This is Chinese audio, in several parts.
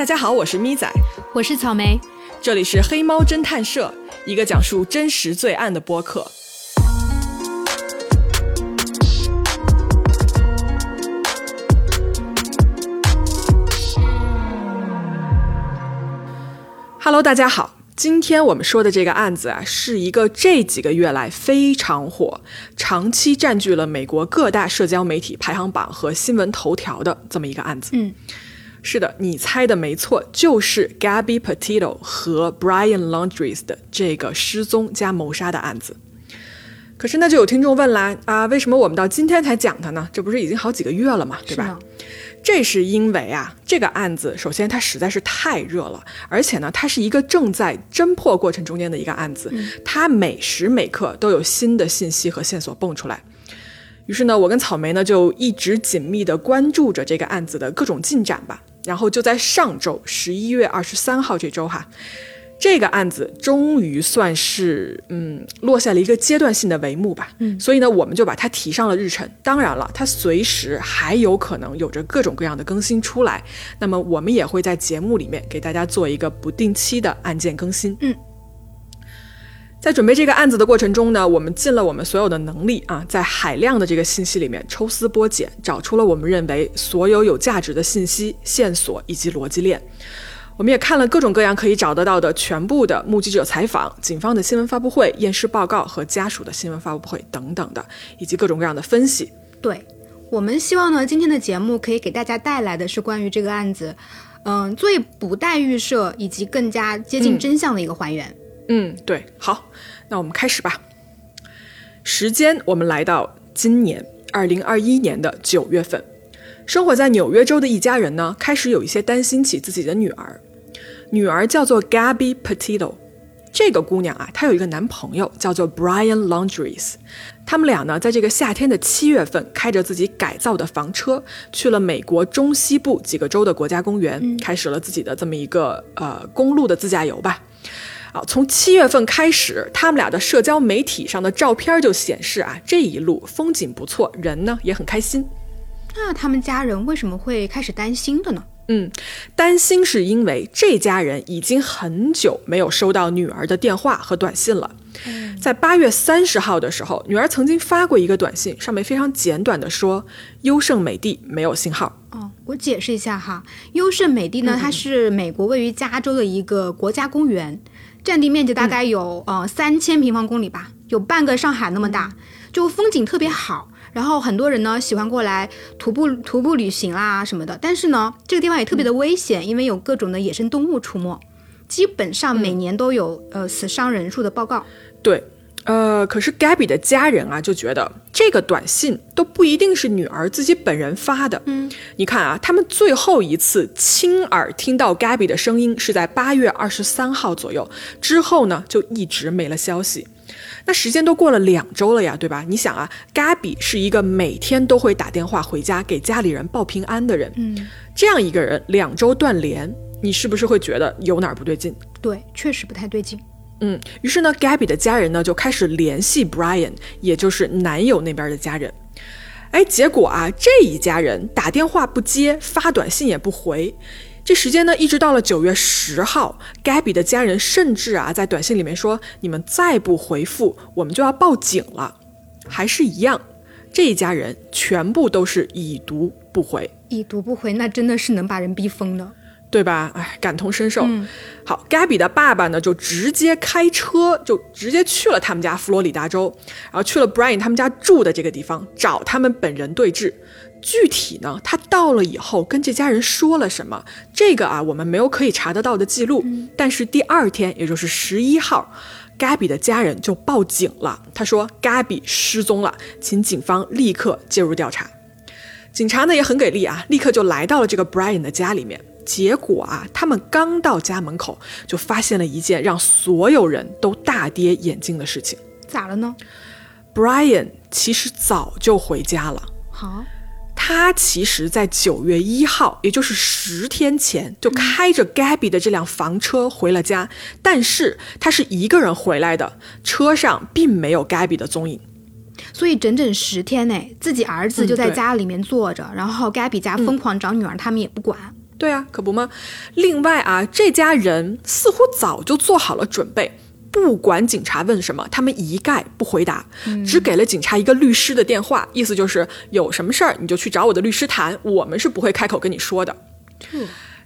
大家好，我是咪仔，我是草莓，这里是黑猫侦探社，一个讲述真实罪案的播客。Hello，大家好，今天我们说的这个案子啊，是一个这几个月来非常火、长期占据了美国各大社交媒体排行榜和新闻头条的这么一个案子。嗯，是的，你猜的没错，就是 Gabby Petito 和 Brian Laundries 的这个失踪加谋杀的案子。可是那就有听众问啦，啊，为什么我们到今天才讲它呢？这不是已经好几个月了嘛，对吧？是这是因为啊，这个案子首先它实在是太热了，而且呢，它是一个正在侦破过程中间的一个案子，它每时每刻都有新的信息和线索蹦出来。于是呢，我跟草莓呢就一直紧密地关注着这个案子的各种进展吧。然后就在上周十一月二十三号这周哈，这个案子终于算是嗯落下了一个阶段性的帷幕吧。嗯，所以呢，我们就把它提上了日程。当然了，它随时还有可能有着各种各样的更新出来。那么我们也会在节目里面给大家做一个不定期的案件更新。嗯。在准备这个案子的过程中呢，我们尽了我们所有的能力啊，在海量的这个信息里面抽丝剥茧，找出了我们认为所有有价值的信息、线索以及逻辑链。我们也看了各种各样可以找得到的全部的目击者采访、警方的新闻发布会、验尸报告和家属的新闻发布会等等的，以及各种各样的分析。对，我们希望呢，今天的节目可以给大家带来的是关于这个案子，嗯，最不带预设以及更加接近真相的一个还原。嗯，对，好，那我们开始吧。时间我们来到今年二零二一年的九月份，生活在纽约州的一家人呢，开始有一些担心起自己的女儿。女儿叫做 Gabby Petito，这个姑娘啊，她有一个男朋友叫做 Brian Laundries。他们俩呢，在这个夏天的七月份，开着自己改造的房车，去了美国中西部几个州的国家公园，开始了自己的这么一个呃公路的自驾游吧。啊，从七月份开始，他们俩的社交媒体上的照片就显示啊，这一路风景不错，人呢也很开心。那他们家人为什么会开始担心的呢？嗯，担心是因为这家人已经很久没有收到女儿的电话和短信了。在八月三十号的时候，女儿曾经发过一个短信，上面非常简短的说：“优胜美地没有信号。”哦，我解释一下哈，优胜美地呢，它是美国位于加州的一个国家公园，占地面积大概有、呃三千平方公里吧，有半个上海那么大，就风景特别好。然后很多人呢喜欢过来徒步徒步旅行啦什么的，但是呢，这个地方也特别的危险，因为有各种的野生动物出没，基本上每年都有、呃死伤人数的报告。对，呃，可是 Gabby 的家人啊就觉得这个短信都不一定是女儿自己本人发的。嗯，你看啊，他们最后一次亲耳听到 Gabby 的声音是在八月二十三号左右，之后呢就一直没了消息。那时间都过了两周了呀，对吧？你想啊，Gabby 是一个每天都会打电话回家给家里人报平安的人，嗯，这样一个人两周断联，你是不是会觉得有哪儿不对劲？对，确实不太对劲。嗯，于是呢，Gabby 的家人呢就开始联系 Brian，也就是男友那边的家人。哎，结果啊，这一家人打电话不接，发短信也不回。这时间呢，一直到了九月十号，Gabby 的家人甚至啊在短信里面说：“你们再不回复，我们就要报警了。”还是一样，这一家人全部都是已读不回。已读不回，那真的是能把人逼疯的。对吧？哎，感同身受。好，Gabby 的爸爸呢，就直接开车，就直接去了他们家佛罗里达州，然后去了 Brian 他们家住的这个地方，找他们本人对峙。具体呢，他到了以后跟这家人说了什么，这个啊，我们没有可以查得到的记录。但是第二天，也就是十一号，Gabby 的家人就报警了，他说 Gabby 失踪了，请警方立刻介入调查。警察呢也很给力啊，立刻就来到了这个 Brian 的家里面。结果啊，他们刚到家门口，就发现了一件让所有人都大跌眼镜的事情。咋了呢？Brian 其实早就回家了。好，他其实，在九月一号，也就是十天前，就开着 Gabby 的这辆房车回了家，但是他是一个人回来的，车上并没有 Gabby 的踪影。所以整整十天内，自己儿子就在家里面坐着，然后 Gabby 家疯狂找女儿，他们也不管。对啊，可不吗？另外啊，这家人似乎早就做好了准备，不管警察问什么，他们一概不回答，只给了警察一个律师的电话，意思就是有什么事儿你就去找我的律师谈，我们是不会开口跟你说的。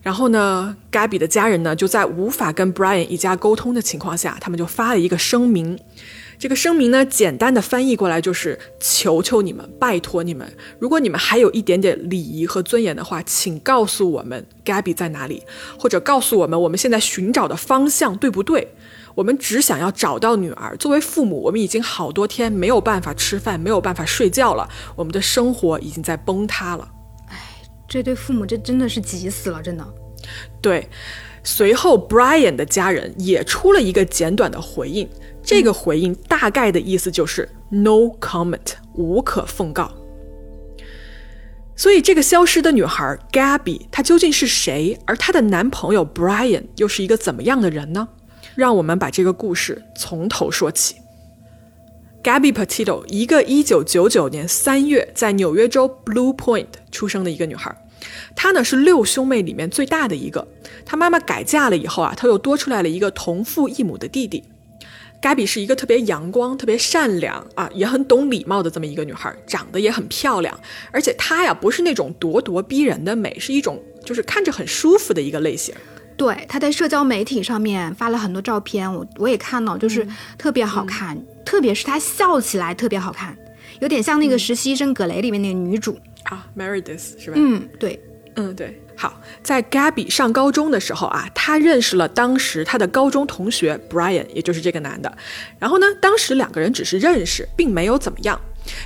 然后呢，Gabby 的家人呢就在无法跟 Brian 一家沟通的情况下，他们就发了一个声明。这个声明呢，简单的翻译过来就是：求求你们，拜托你们，如果你们还有一点点礼仪和尊严的话，请告诉我们 Gabby 在哪里，或者告诉我们我们现在寻找的方向对不对？我们只想要找到女儿。作为父母，我们已经好多天没有办法吃饭，没有办法睡觉了，我们的生活已经在崩塌了。这对父母这真的是急死了，真的。对，随后 Brian 的家人也出了一个简短的回应。这个回应大概的意思就是 “no comment”，无可奉告。所以，这个消失的女孩 Gabby，她究竟是谁？而她的男朋友 Brian 又是一个怎么样的人呢？让我们把这个故事从头说起。Gabby Petito，一个1999年3月在纽约州 Blue Point 出生的一个女孩，她呢是六兄妹里面最大的一个。她妈妈改嫁了以后啊，她又多出来了一个同父异母的弟弟。Gabby 是一个特别阳光、特别善良啊，也很懂礼貌的这么一个女孩，长得也很漂亮，而且她呀不是那种咄咄逼人的美，是一种就是看着很舒服的一个类型。对，她在社交媒体上面发了很多照片，我我也看到，就是特别好看，特别是她笑起来特别好看，有点像那个实习生葛雷里面那个女主啊，Meredith 是吧？嗯，对，嗯对。好，在 Gabby 上高中的时候啊，她认识了当时她的高中同学 Brian，也就是这个男的。然后呢，当时两个人只是认识，并没有怎么样。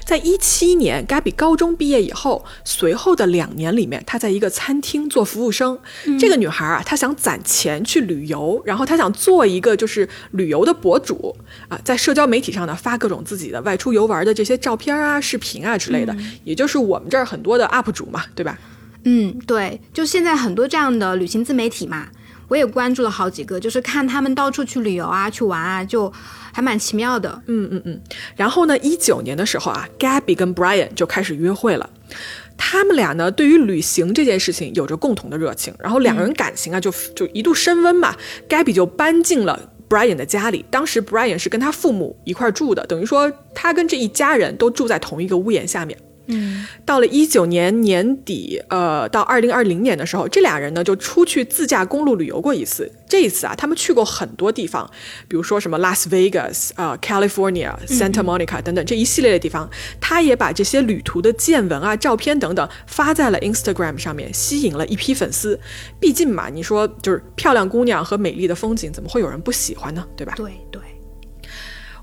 在一七年，Gabby 高中毕业以后，随后的两年里面，她在一个餐厅做服务生。这个女孩啊，她想攒钱去旅游，然后她想做一个就是旅游的博主啊，在社交媒体上呢发各种自己的外出游玩的这些照片啊、视频啊之类的，也就是我们这儿很多的 UP 主嘛，对吧？嗯，对，就现在很多这样的旅行自媒体嘛，我也关注了好几个，就是看他们到处去旅游啊、去玩啊，就还蛮奇妙的。嗯嗯嗯。然后呢，一九年的时候啊，Gabby 跟 Brian 就开始约会了。他们俩呢，对于旅行这件事情有着共同的热情，然后两个人感情啊就就一度升温嘛。Gabby 就搬进了 Brian 的家里，当时 Brian 是跟他父母一块住的，等于说他跟这一家人都住在同一个屋檐下面。嗯，到了一九年年底，呃，到二零二零年的时候，这俩人呢就出去自驾公路旅游过一次。这一次啊，他们去过很多地方，比如说什么拉斯维加斯啊、California、Santa Monica 等等这一系列的地方。他也把这些旅途的见闻啊、照片等等发在了 Instagram 上面，吸引了一批粉丝。毕竟嘛，你说就是漂亮姑娘和美丽的风景，怎么会有人不喜欢呢？对吧？对对。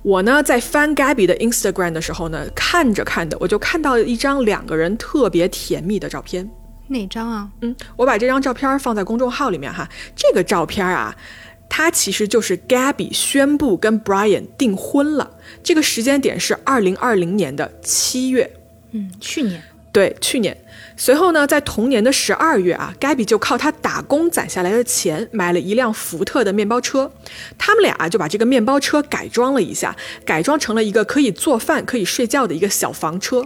我呢，在翻 Gabby 的 Instagram 的时候呢，看着看着，我就看到了一张两个人特别甜蜜的照片。哪张啊？嗯，我把这张照片放在公众号里面哈。这个照片啊，它其实就是 Gabby 宣布跟 Brian 订婚了。这个时间点是二零二零年的七月。嗯，去年。对，去年。随后呢，在同年的十二月啊，Gabby 就靠他打工攒下来的钱买了一辆福特的面包车，他们俩就把这个面包车改装了一下，改装成了一个可以做饭、可以睡觉的一个小房车。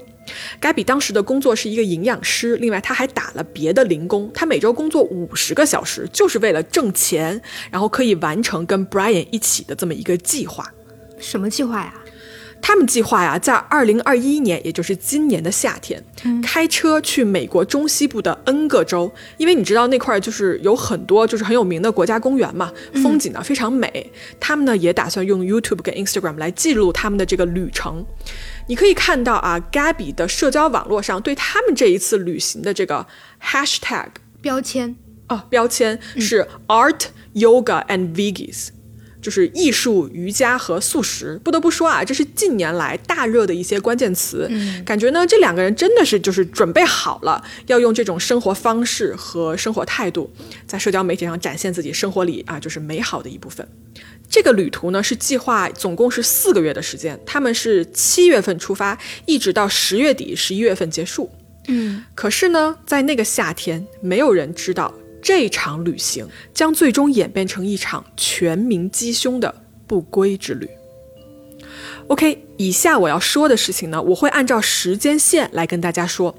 Gabby 当时的工作是一个营养师，另外他还打了别的零工，他每周工作五十个小时，就是为了挣钱，然后可以完成跟 Brian 一起的这么一个计划。什么计划呀？他们计划呀，在二零二一年，也就是今年的夏天，开车去美国中西部的 N 个州，因为你知道那块就是有很多就是很有名的国家公园嘛，风景呢非常美。他们呢也打算用 YouTube 跟 Instagram 来记录他们的这个旅程。你可以看到啊，Gabby 的社交网络上对他们这一次旅行的这个 Hashtag 标签哦，标签是 Art Yoga and Veggies。就是艺术、瑜伽和素食，不得不说啊，这是近年来大热的一些关键词。嗯，感觉呢，这两个人真的是就是准备好了，要用这种生活方式和生活态度，在社交媒体上展现自己生活里啊，就是美好的一部分。这个旅途呢是计划总共是四个月的时间，他们是七月份出发，一直到十月底、十一月份结束。嗯，可是呢，在那个夏天，没有人知道。这场旅行将最终演变成一场全民鸡胸的不归之旅。OK，以下我要说的事情呢，我会按照时间线来跟大家说。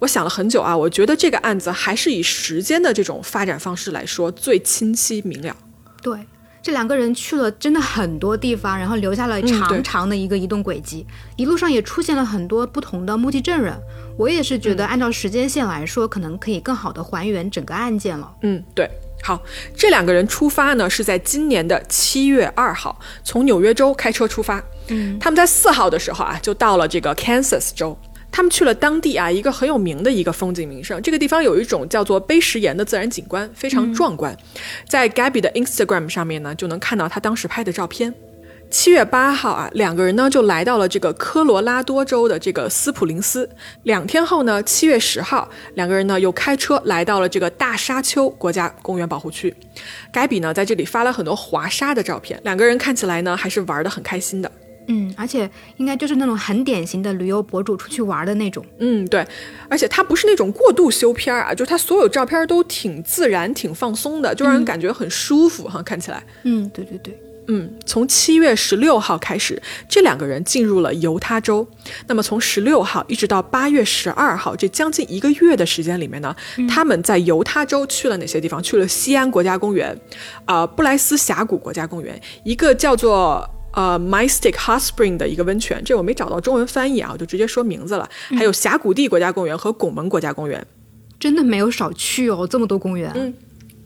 我想了很久啊，我觉得这个案子还是以时间的这种发展方式来说最清晰明了。对，这两个人去了真的很多地方，然后留下了长长的一个移动轨迹，一路上也出现了很多不同的目击证人。我也是觉得，按照时间线来说，可能可以更好的还原整个案件了。嗯，对。好，这两个人出发呢，是在今年的七月二号，从纽约州开车出发。嗯，他们在四号的时候啊，就到了这个 Kansas 州。他们去了当地啊一个很有名的一个风景名胜，这个地方有一种叫做碑石岩的自然景观，非常壮观。在 Gabby 的 Instagram 上面呢，就能看到他当时拍的照片。七月八号啊，两个人呢就来到了这个科罗拉多州的这个斯普林斯。两天后呢，七月十号，两个人呢又开车来到了这个大沙丘国家公园保护区。盖比呢在这里发了很多滑沙的照片，两个人看起来呢还是玩得很开心的。嗯，而且应该就是那种很典型的旅游博主出去玩的那种。嗯，对，而且他不是那种过度修片儿啊，就是他所有照片都挺自然、挺放松的，就让人感觉很舒服哈，看起来。嗯，对对对。嗯，从七月十六号开始，这两个人进入了犹他州。那么从十六号一直到八月十二号，这将近一个月的时间里面呢，他们在犹他州去了哪些地方？去了西安国家公园，啊、布莱斯峡谷国家公园，一个叫做。呃，Mystic Hot Spring 的一个温泉，这我没找到中文翻译啊，我就直接说名字了。还有峡谷地国家公园和拱门国家公园。真的没有少去哦，这么多公园。嗯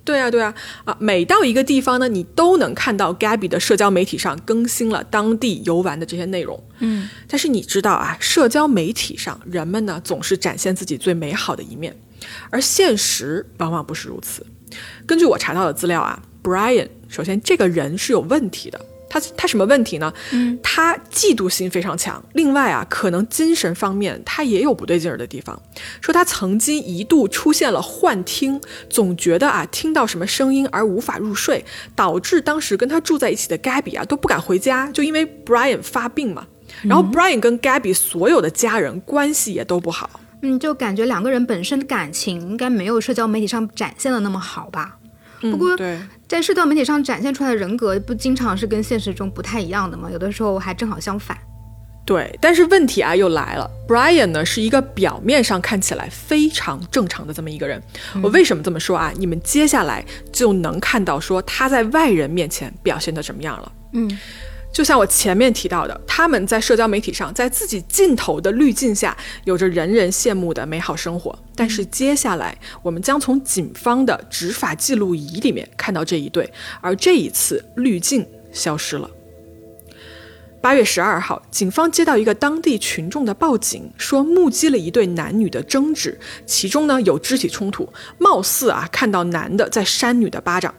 对啊，对啊，啊，每到一个地方呢，你都能看到 Gabby 的社交媒体上更新了当地游玩的这些内容。嗯，但是你知道啊，社交媒体上人们呢总是展现自己最美好的一面，而现实往往不是如此。根据我查到的资料啊，Brian 首先这个人是有问题的。他他什么问题呢？嗯，他嫉妒心非常强。另外啊，可能精神方面他也有不对劲儿的地方。说他曾经一度出现了幻听，总觉得啊听到什么声音而无法入睡，导致当时跟他住在一起的 Gabby 啊都不敢回家，就因为 Brian 发病嘛。然后 Brian 跟 Gabby 所有的家人关系也都不好。嗯，就感觉两个人本身的感情应该没有社交媒体上展现的那么好吧。不过，对，在社交媒体上展现出来的人格，不经常是跟现实中不太一样的吗？有的时候还正好相反。对，但是问题啊又来了，Brian 呢是一个表面上看起来非常正常的这么一个人。我为什么这么说啊？你们接下来就能看到说他在外人面前表现的什么样了。嗯，就像我前面提到的，他们在社交媒体上，在自己镜头的滤镜下，有着人人羡慕的美好生活。但是接下来，我们将从警方的执法记录仪里面看到这一对，而这一次滤镜消失了。八月十二号，警方接到一个当地群众的报警，说目击了一对男女的争执，其中呢有肢体冲突，貌似啊看到男的在扇女的巴掌。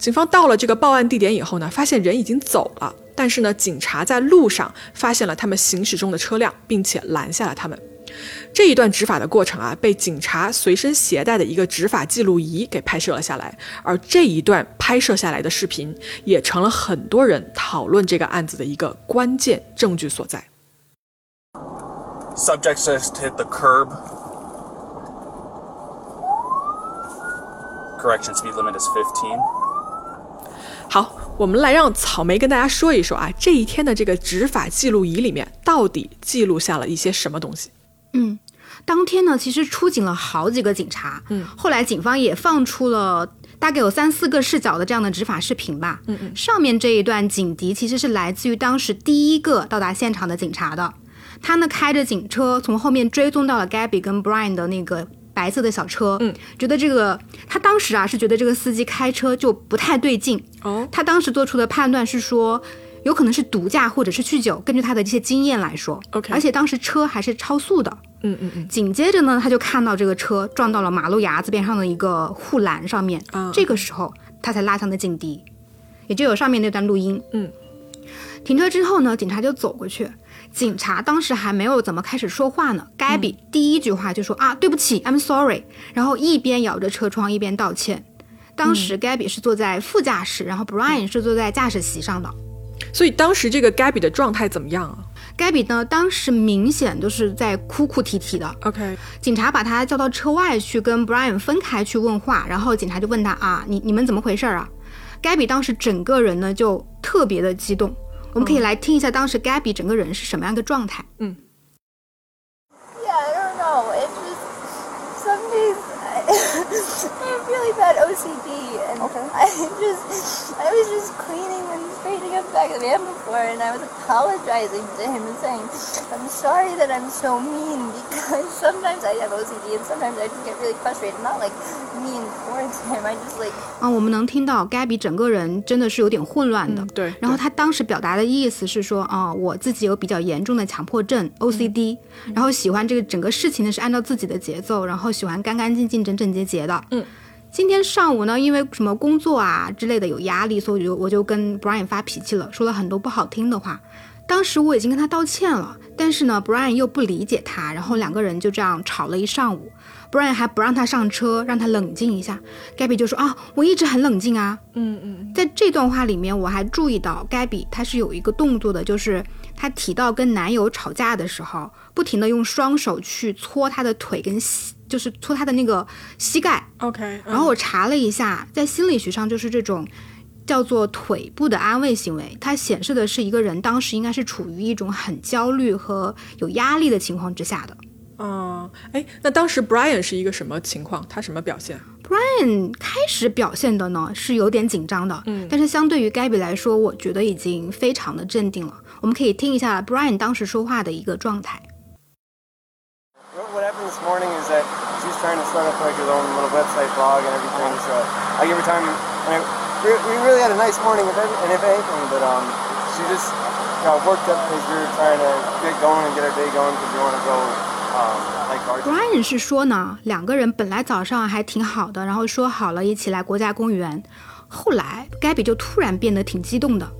警方到了这个报案地点以后呢，发现人已经走了，但是呢，警察在路上发现了他们行驶中的车辆，并且拦下了他们。这一段执法的过程啊，被警察随身携带的一个执法记录仪给拍摄了下来，而这一段拍摄下来的视频，也成了很多人讨论这个案子的一个关键证据所在。Subject just hit the curb. Correction, speed limit is 15. 好，我们来让草莓跟大家说一说啊，这一天的这个执法记录仪里面到底记录下了一些什么东西？嗯，当天呢，其实出警了好几个警察。嗯，后来警方也放出了大概有三四个视角的这样的执法视频吧。嗯嗯，上面这一段警笛其实是来自于当时第一个到达现场的警察的，他呢开着警车从后面追踪到了 Gabby 跟 Brian 的那个。白色的小车，嗯，觉得这个他当时啊是觉得这个司机开车就不太对劲，哦，他当时做出的判断是说，有可能是毒驾或者是酗酒。根据他的这些经验来说。OK 而且当时车还是超速的。嗯嗯嗯，紧接着呢，他就看到这个车撞到了马路牙子边上的一个护栏上面，啊。这个时候他才拉响的警笛，也就有上面那段录音。嗯，停车之后呢，警察就走过去，警察当时还没有怎么开始说话呢，盖比第一句话就说、啊对不起，I'm sorry，然后一边摇着车窗一边道歉。当时盖比是坐在副驾驶，然后 Brian 是坐在驾驶席上的。所以当时这个 Gabby 的状态怎么样啊 gaby 呢，当时明显就是在哭哭啼啼的。？OK，警察把他叫到车外去跟 Brian 分开去问话，然后警察就问他啊，你你们怎么回事儿啊？盖比当时整个人呢就特别的激动，我们可以来听一下当时 gabby 整个人是什么样的状态嗯 yeah i don't know it's just something really ocd and I just, I was just cleaning and straightening up the back of the van before, and I was apologizing to him and saying, I'm sorry that I'm so mean because sometimes I have OCD and sometimes I just get really frustrated. Not like mean towards him, I just like 啊，我们能听到 Gabby 整个人真的是有点混乱的。嗯对然后对他当时表达的意思是说，啊、我自己有比较严重的强迫症 OCD，、然后喜欢这个整个事情呢是按照自己的节奏，然后喜欢干干净净、整整洁洁的。嗯。 今天上午呢，因为什么工作啊之类的有压力，所以我就我就跟 Brian 发脾气了，说了很多不好听的话。当时我已经跟他道歉了，但是呢，Brian 又不理解他，然后两个人就这样吵了一上午。Brian 还不让他上车，让他冷静一下。Gabby 就说啊，我一直很冷静啊。嗯嗯在这段话里面，我还注意到 Gabby 她是有一个动作的，就是她提到跟男友吵架的时候，不停的用双手去搓他的腿跟膝，就是搓他的那个膝盖。，OK，然后我查了一下，在心理学上就是这种叫做腿部的安慰行为，它显示的是一个人当时应该是处于一种很焦虑和有压力的情况之下的。嗯，哎，那当时 Brian 是一个什么情况？他什么表现？Brian 开始表现的呢是有点紧张的，嗯，但是相对于 Gabby 来说，我觉得已经非常的镇定了。我们可以听一下 Brian 当时说话的一个状态。What what happened this morning is that trying to start up like her own little website blog and everything. So I give her time. And I, we we really had a nice morning, if any, and if anything, but um, she just got worked up because we were trying to get going and get our day going because we want to go um, like our. Brian 是说呢，两个人本来早上还挺好的，然后说好了一起来国家公园，后来 Gabby 就突然变得挺激动的，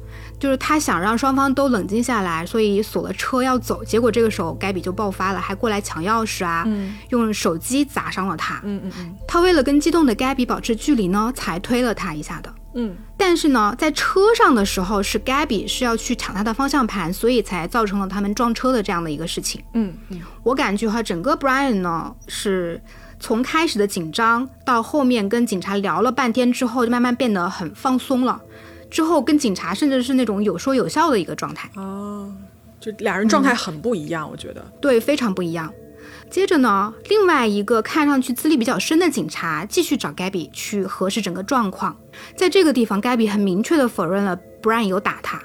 就是他想让双方都冷静下来，所以锁了车要走。结果这个时候 Gabby 就爆发了，还过来抢钥匙啊，用手机砸伤了他。嗯嗯嗯他为了跟激动的 Gabby 保持距离呢，才推了他一下的。嗯但是呢，在车上的时候是 Gabby 是要去抢他的方向盘，所以才造成了他们撞车的这样的一个事情。嗯嗯我感觉哈，整个 Brian 呢是从开始的紧张到后面跟警察聊了半天之后，就慢慢变得很放松了。之后跟警察甚至是那种有说有笑的一个状态，哦，就俩人状态很不一样，我觉得。对，非常不一样。接着呢，另外一个看上去资历比较深的警察继续找 Gabby 去核实整个状况。在这个地方，Gabby 很明确的否认了 Brian 有打他，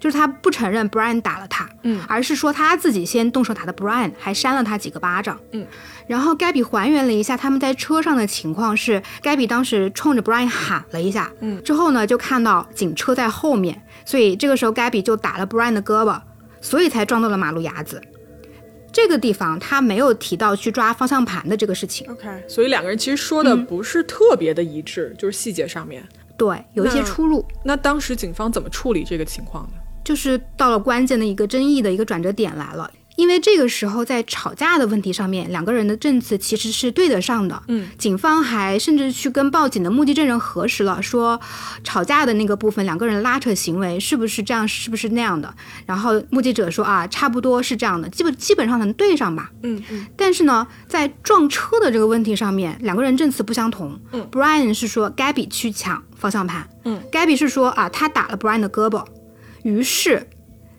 就是他不承认 Brian 打了他，嗯而是说他自己先动手打的 Brian，还扇了他几个巴掌，嗯。然后 Gabby 还原了一下他们在车上的情况是，Gabby 当时冲着 Brian 喊了一下，嗯之后呢就看到警车在后面，所以这个时候 Gabby 就打了 Brian 的胳膊，所以才撞到了马路牙子。这个地方他没有提到去抓方向盘的这个事情，OK，所以两个人其实说的不是特别的一致，就是细节上面。对，有一些出入。那当时警方怎么处理这个情况呢？就是到了关键的一个争议的一个转折点来了。因为这个时候在吵架的问题上面，两个人的证词其实是对得上的。嗯，警方还甚至去跟报警的目击证人核实了，说吵架的那个部分两个人拉扯行为是不是这样，是不是那样的。然后目击者说啊，差不多是这样的，基本基本上能对上吧。嗯嗯但是呢，在撞车的这个问题上面，两个人证词不相同。嗯，Brian 是说 Gabby 去抢方向盘，嗯，Gabby 是说啊，他打了 Brian 的胳膊。于是，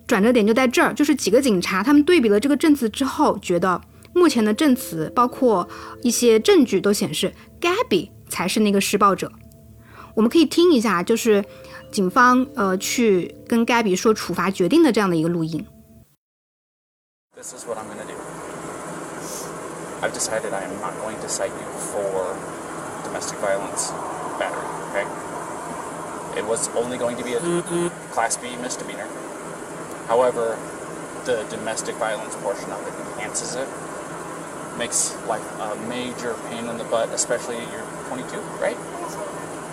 转折点就在这儿，就是几个警察他们对比了这个证词之后，觉得目前的证词包括一些证据都显示 Gabby 才是那个施暴者。我们可以听一下，就是警方呃去跟 Gabby 说处罚决定的这样的一个录音。This is what I'm going to do. I've decided I am not going to cite you for domestic violence battery, okay? It was only going to be a Class B misdemeanor. However, the domestic violence portion of it enhances it. Makes life a major pain in the butt, especially you're 22, right?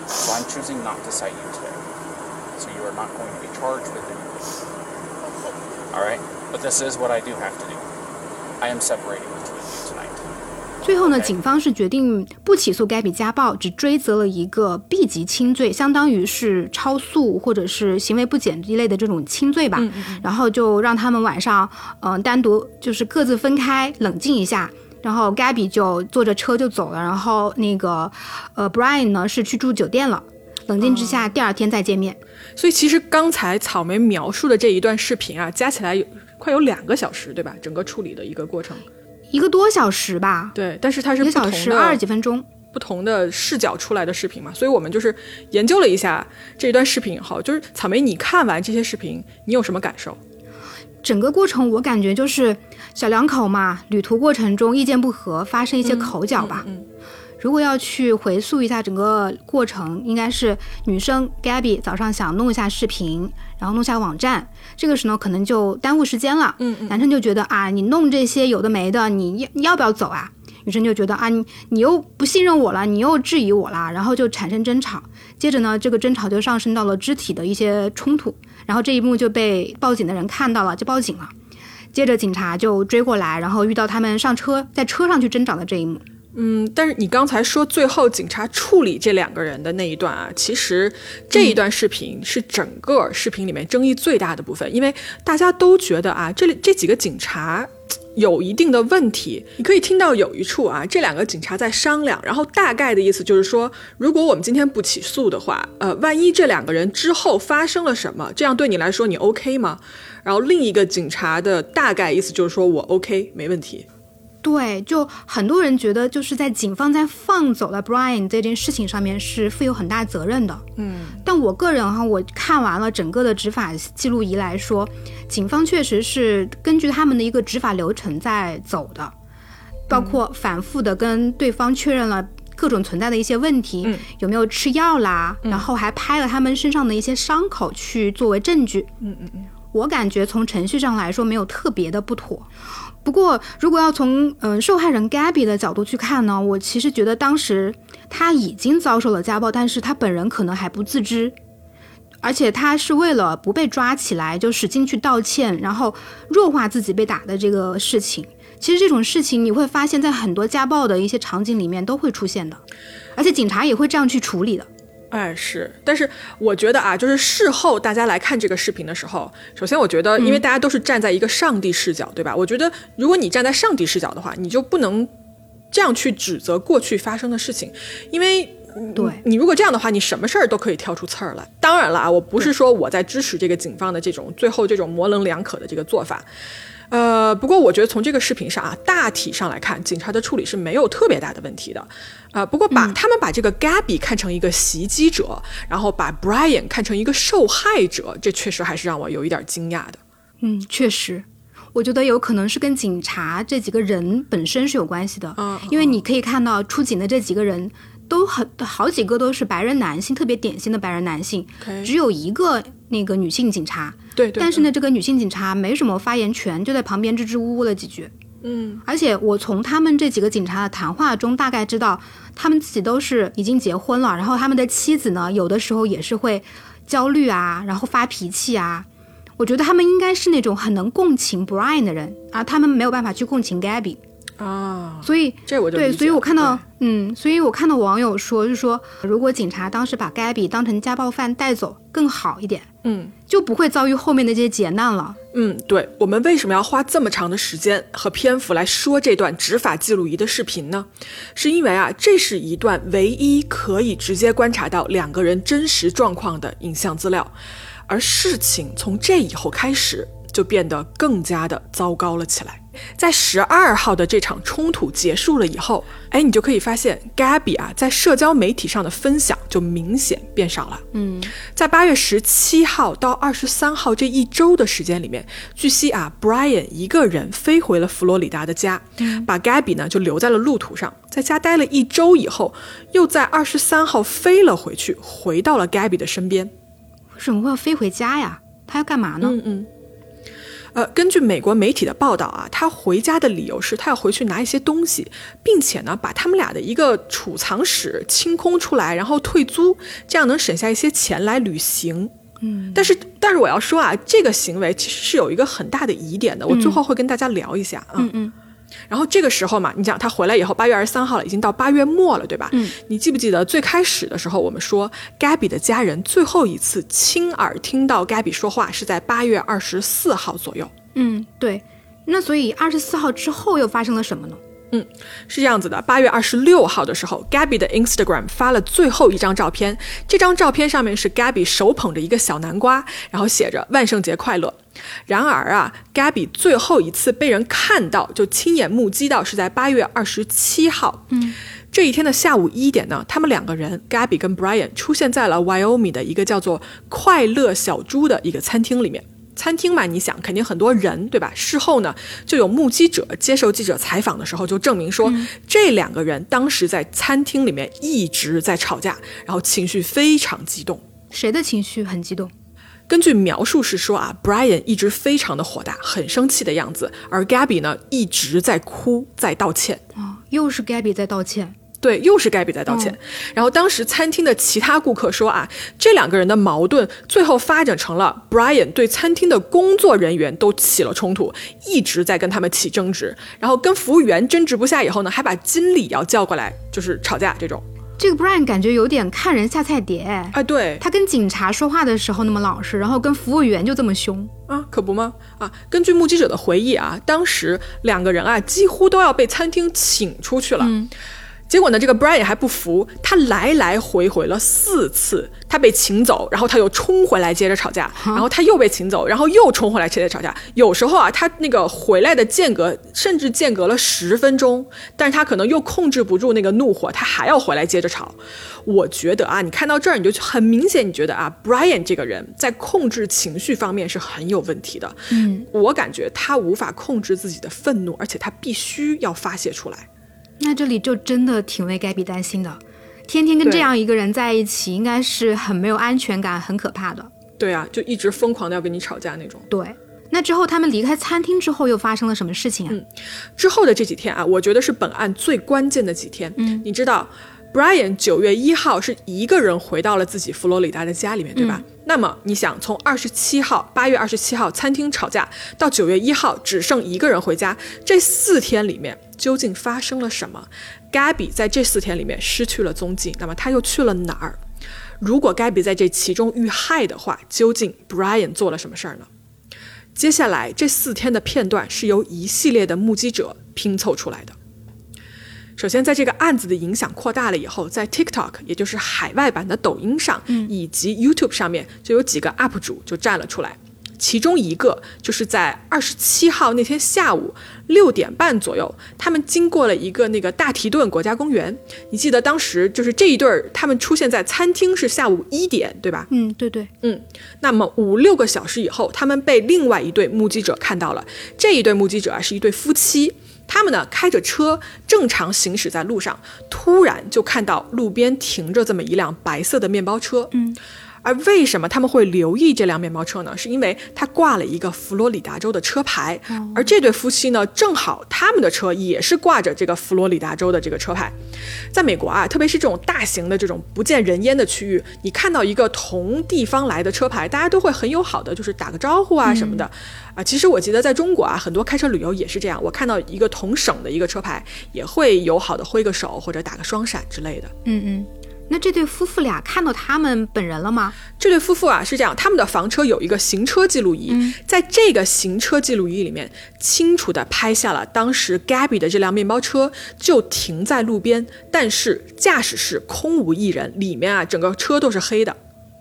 So I'm choosing not to cite you today. So you are not going to be charged with anything. Alright? But this is what I do have to do. I am separating the two of you tonight. 最后呢，警方是决定不起诉该笔家暴，只追责了一个 B 级轻罪，相当于是超速或者是行为不检一类的这种轻罪吧。然后就让他们晚上，嗯、单独就是各自分开冷静一下。然后 Gabby 就坐着车就走了，然后那个呃 Brian 呢是去住酒店了。冷静之下，第二天再见面。所以其实刚才草莓描述的这一段视频啊，加起来有快有两个小时，对吧？整个处理的一个过程。一个多小时吧，对，但是它是一个不同的小时二十几分钟。不同的视角出来的视频嘛，所以我们就是研究了一下这一段视频以后，就是草莓，你看完这些视频，你有什么感受？整个过程我感觉就是小两口嘛，旅途过程中意见不合，发生一些口角吧。嗯如果要去回溯一下整个过程，应该是女生 Gabby 早上想弄一下视频，然后弄下网站，这个时候可能就耽误时间了。嗯嗯男生就觉得啊，你弄这些有的没的，你要你要不要走啊？女生就觉得啊，你你又不信任我了，你又质疑我了，然后就产生争吵。接着呢，这个争吵就上升到了肢体的一些冲突，然后这一幕就被报警的人看到了，就报警了。接着警察就追过来，然后遇到他们上车，在车上去挣扎的这一幕。嗯，但是你刚才说最后警察处理这两个人的那一段啊，其实这一段视频是整个视频里面争议最大的部分，因为大家都觉得啊，这里这几个警察。有一定的问题，你可以听到有一处啊，这两个警察在商量，然后大概的意思就是说，如果我们今天不起诉的话，呃，万一这两个人之后发生了什么，这样对你来说你 OK 吗？然后另一个警察的大概意思就是说我 OK，没问题。对，就很多人觉得，就是在警方在放走了 Brian 这件事情上面是负有很大责任的。嗯，但我个人哈，我看完了整个的执法记录仪来说，警方确实是根据他们的一个执法流程在走的，包括反复的跟对方确认了。各种存在的一些问题，嗯有没有吃药啦？然后还拍了他们身上的一些伤口去作为证据。嗯嗯嗯，我感觉从程序上来说没有特别的不妥。不过，如果要从嗯、受害人 Gabby 的角度去看呢，我其实觉得当时他已经遭受了家暴，但是他本人可能还不自知，而且他是为了不被抓起来，就使劲去道歉，然后弱化自己被打的这个事情。其实这种事情你会发现在很多家暴的一些场景里面都会出现的，而且警察也会这样去处理的。哎，是，但是我觉得啊，就是事后大家来看这个视频的时候，首先我觉得，因为大家都是站在一个上帝视角，对吧？我觉得如果你站在上帝视角的话，你就不能这样去指责过去发生的事情，因为对你如果这样的话，你什么事儿都可以挑出刺儿来。当然了啊，我不是说我在支持这个警方的这种最后这种模棱两可的这个做法。呃，不过我觉得从这个视频上啊，大体上来看，警察的处理是没有特别大的问题的。啊、不过把、他们把这个 Gabby 看成一个袭击者，然后把 Brian 看成一个受害者，这确实还是让我有一点惊讶的。嗯，确实，我觉得有可能是跟警察这几个人本身是有关系的。嗯因为你可以看到出警的这几个人都很好几个都是白人男性，特别典型的白人男性只有一个那个女性警察。对对，但是呢，这个女性警察没什么发言权，就在旁边支支吾吾了几句。嗯，而且我从他们这几个警察的谈话中大概知道，他们自己都是已经结婚了，然后他们的妻子呢，有的时候也是会焦虑啊，然后发脾气啊。我觉得他们应该是那种很能共情 Brian 的人啊，他们没有办法去共情 Gabby，啊，所以这我就对，所以我看到，嗯，所以我看到网友说，就是说，如果警察当时把 Gabby 当成家暴犯带走更好一点，嗯。就不会遭遇后面的这些劫难了。嗯，对，我们为什么要花这么长的时间和篇幅来说这段执法记录仪的视频呢？是因为啊，这是一段唯一可以直接观察到两个人真实状况的影像资料，而事情从这以后开始就变得更加的糟糕了起来。在十二号的这场冲突结束了以后，哎，你就可以发现 Gabby 啊，在社交媒体上的分享就明显变少了。嗯，在八月十七号到二十三号这一周的时间里面，据悉啊，Brian 一个人飞回了佛罗里达的家，把 Gabby 呢就留在了路途上，在家待了一周以后，又在二十三号飞了回去，回到了 Gabby 的身边。为什么会要飞回家呀？他要干嘛呢？嗯嗯。呃，根据美国媒体的报道啊，他回家的理由是他要回去拿一些东西，并且呢，把他们俩的一个储藏室清空出来，然后退租，这样能省下一些钱来旅行。嗯，但是，但是我要说啊，这个行为其实是有一个很大的疑点的，我最后会跟大家聊一下啊。嗯嗯然后这个时候嘛，你讲他回来以后，八月二十三号了，已经到八月末了，对吧？嗯，你记不记得最开始的时候，我们说 Gabby 的家人最后一次亲耳听到 Gabby 说话是在八月二十四号左右。嗯，对。那所以二十四号之后又发生了什么呢？是这样子的，八月二十六号的时候，Gabby 的 Instagram 发了最后一张照片。这张照片上面是 Gabby 手捧着一个小南瓜，然后写着“万圣节快乐”。然而啊，Gabby 最后一次被人看到，就亲眼目击到，是在八月二十七号。嗯，这一天的下午一点呢，他们两个人 Gabby 跟 Brian 出现在了 Wyoming 的一个叫做“快乐小猪”的一个餐厅里面。餐厅嘛，你想肯定很多人，对吧？事后呢，就有目击者接受记者采访的时候，就证明说，这两个人当时在餐厅里面一直在吵架，然后情绪非常激动。谁的情绪很激动？根据描述是说啊，Brian 一直非常的火大，很生气的样子，而 Gabby 呢一直在哭，在道歉。哦，又是 Gabby 在道歉。对，又是 Gabby 在道歉。然后当时餐厅的其他顾客说啊，这两个人的矛盾最后发展成了 Brian 对餐厅的工作人员都起了冲突，一直在跟他们起争执。然后跟服务员争执不下以后呢，还把经理要叫过来，就是吵架这种。这个 Brian 感觉有点看人下菜碟。哎，对他跟警察说话的时候那么老实，然后跟服务员就这么凶啊，可不吗？啊，根据目击者的回忆啊，当时两个人啊几乎都要被餐厅请出去了。结果呢，这个 Brian 还不服，他来来回回了四次，他被请走，然后他又冲回来接着吵架，然后他又被请走，然后又冲回来接着吵架。有时候啊，他那个回来的间隔甚至间隔了十分钟，但是他可能又控制不住那个怒火，他还要回来接着吵。我觉得啊，你看到这儿你就很明显，你觉得啊，Brian 这个人在控制情绪方面是很有问题的。嗯，我感觉他无法控制自己的愤怒，而且他必须要发泄出来。那这里就真的挺为 Gabby 担心的，天天跟这样一个人在一起，应该是很没有安全感、很可怕的。对啊，就一直疯狂的要跟你吵架那种。对，那之后他们离开餐厅之后又发生了什么事情啊？嗯，之后的这几天啊，我觉得是本案最关键的几天。嗯，你知道，Brian 九月一号是一个人回到了自己佛罗里达的家里面，对吧？那么你想，从二十七号八月二十七号餐厅吵架到九月一号只剩一个人回家，这四天里面究竟发生了什么？Gabby 在这四天里面失去了踪迹，那么他又去了哪儿？如果 Gabby 在这其中遇害的话，究竟 Brian 做了什么事儿呢？接下来这四天的片段是由一系列的目击者拼凑出来的。首先，在这个案子的影响扩大了以后，在 TikTok，也就是海外版的抖音上，以及 YouTube 上面，就有几个 UP 主就站了出来。其中一个就是在二十七号那天下午六点半左右，他们经过了一个那个大提顿国家公园。你记得当时就是这一对儿，他们出现在餐厅是下午一点，对吧？嗯，对对，嗯。那么五六个小时以后，他们被另外一对目击者看到了。这一对目击者啊，是一对夫妻。他们呢开着车正常行驶在路上，突然就看到路边停着这么一辆白色的面包车。嗯，而为什么他们会留意这辆面包车呢？是因为它挂了一个佛罗里达州的车牌，而这对夫妻呢，正好他们的车也是挂着这个佛罗里达州的这个车牌。在美国啊，特别是这种大型的这种不见人烟的区域，你看到一个同地方来的车牌，大家都会很友好的就是打个招呼啊什么的。啊，其实我记得在中国啊，很多开车旅游也是这样。我看到一个同省的一个车牌，也会友好的挥个手或者打个双闪之类的。嗯嗯。那这对夫妇俩看到他们本人了吗？这对夫妇啊是这样，他们的房车有一个行车记录仪，在这个行车记录仪里面，清楚的拍下了当时 Gabby 的这辆面包车就停在路边，但是驾驶室空无一人，里面啊整个车都是黑的。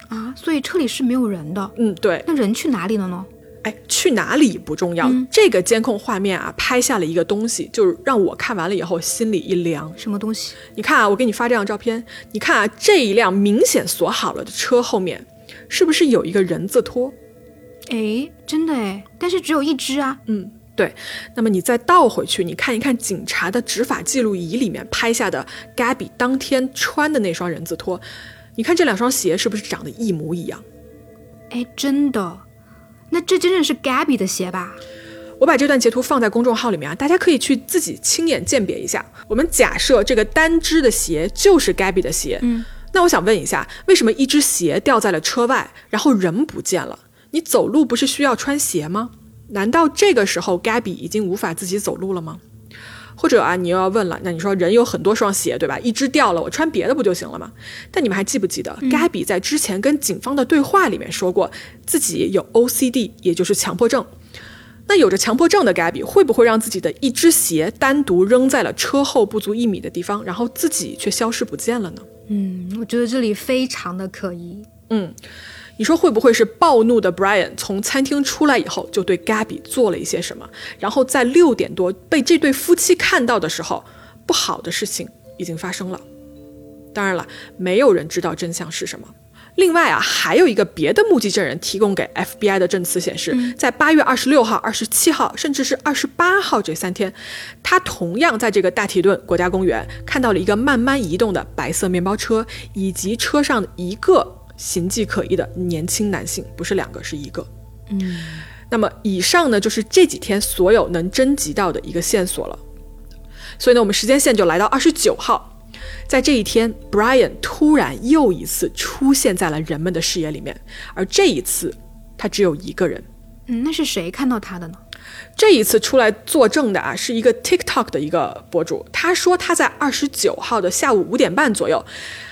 啊，所以车里是没有人的。嗯，对。那人去哪里了呢？哎，去哪里不重要，这个监控画面啊，拍下了一个东西，就是让我看完了以后心里一凉。什么东西？你看啊，我给你发这张照片，你看啊，这一辆明显锁好了的车后面，是不是有一个人字拖？哎，真的哎，但是只有一只啊。嗯，对。那么你再倒回去，你看一看警察的执法记录仪里面拍下的 Gabby 当天穿的那双人字拖，你看这两双鞋是不是长得一模一样？哎，真的。那这真的是 Gabby 的鞋吧？我把这段截图放在公众号里面啊，大家可以去自己亲眼鉴别一下。我们假设这个单只的鞋就是 Gabby 的鞋，嗯，那我想问一下，为什么一只鞋掉在了车外，然后人不见了？你走路不是需要穿鞋吗？难道这个时候 Gabby 已经无法自己走路了吗？或者啊，你又要问了，那你说人有很多双鞋，对吧？一只掉了，我穿别的不就行了吗？但你们还记不记得，Gabby 在之前跟警方的对话里面说过，自己有 OCD，也就是强迫症。那有着强迫症的 Gabby 会不会让自己的一只鞋单独扔在了车后不足一米的地方，然后自己却消失不见了呢？嗯，我觉得这里非常的可疑。嗯。你说会不会是暴怒的 Brian 从餐厅出来以后就对 Gabby 做了一些什么，然后在六点多被这对夫妻看到的时候，不好的事情已经发生了。当然了，没有人知道真相是什么。另外啊，还有一个别的目击证人提供给 FBI 的证词显示，在八月二十六号、二十七号，甚至是二十八号这三天，他同样在这个大提顿国家公园看到了一个慢慢移动的白色面包车，以及车上一个形迹可疑的年轻男性，不是两个，是一个。嗯，那么以上呢，就是这几天所有能征集到的一个线索了。所以呢，我们时间线就来到二十九号。在这一天，Brian 突然又一次出现在了人们的视野里面，而这一次他只有一个人。嗯，那是谁看到他的呢？这一次出来作证的啊，是一个 TikTok 的一个博主。他说他在二十九号的下午五点半左右，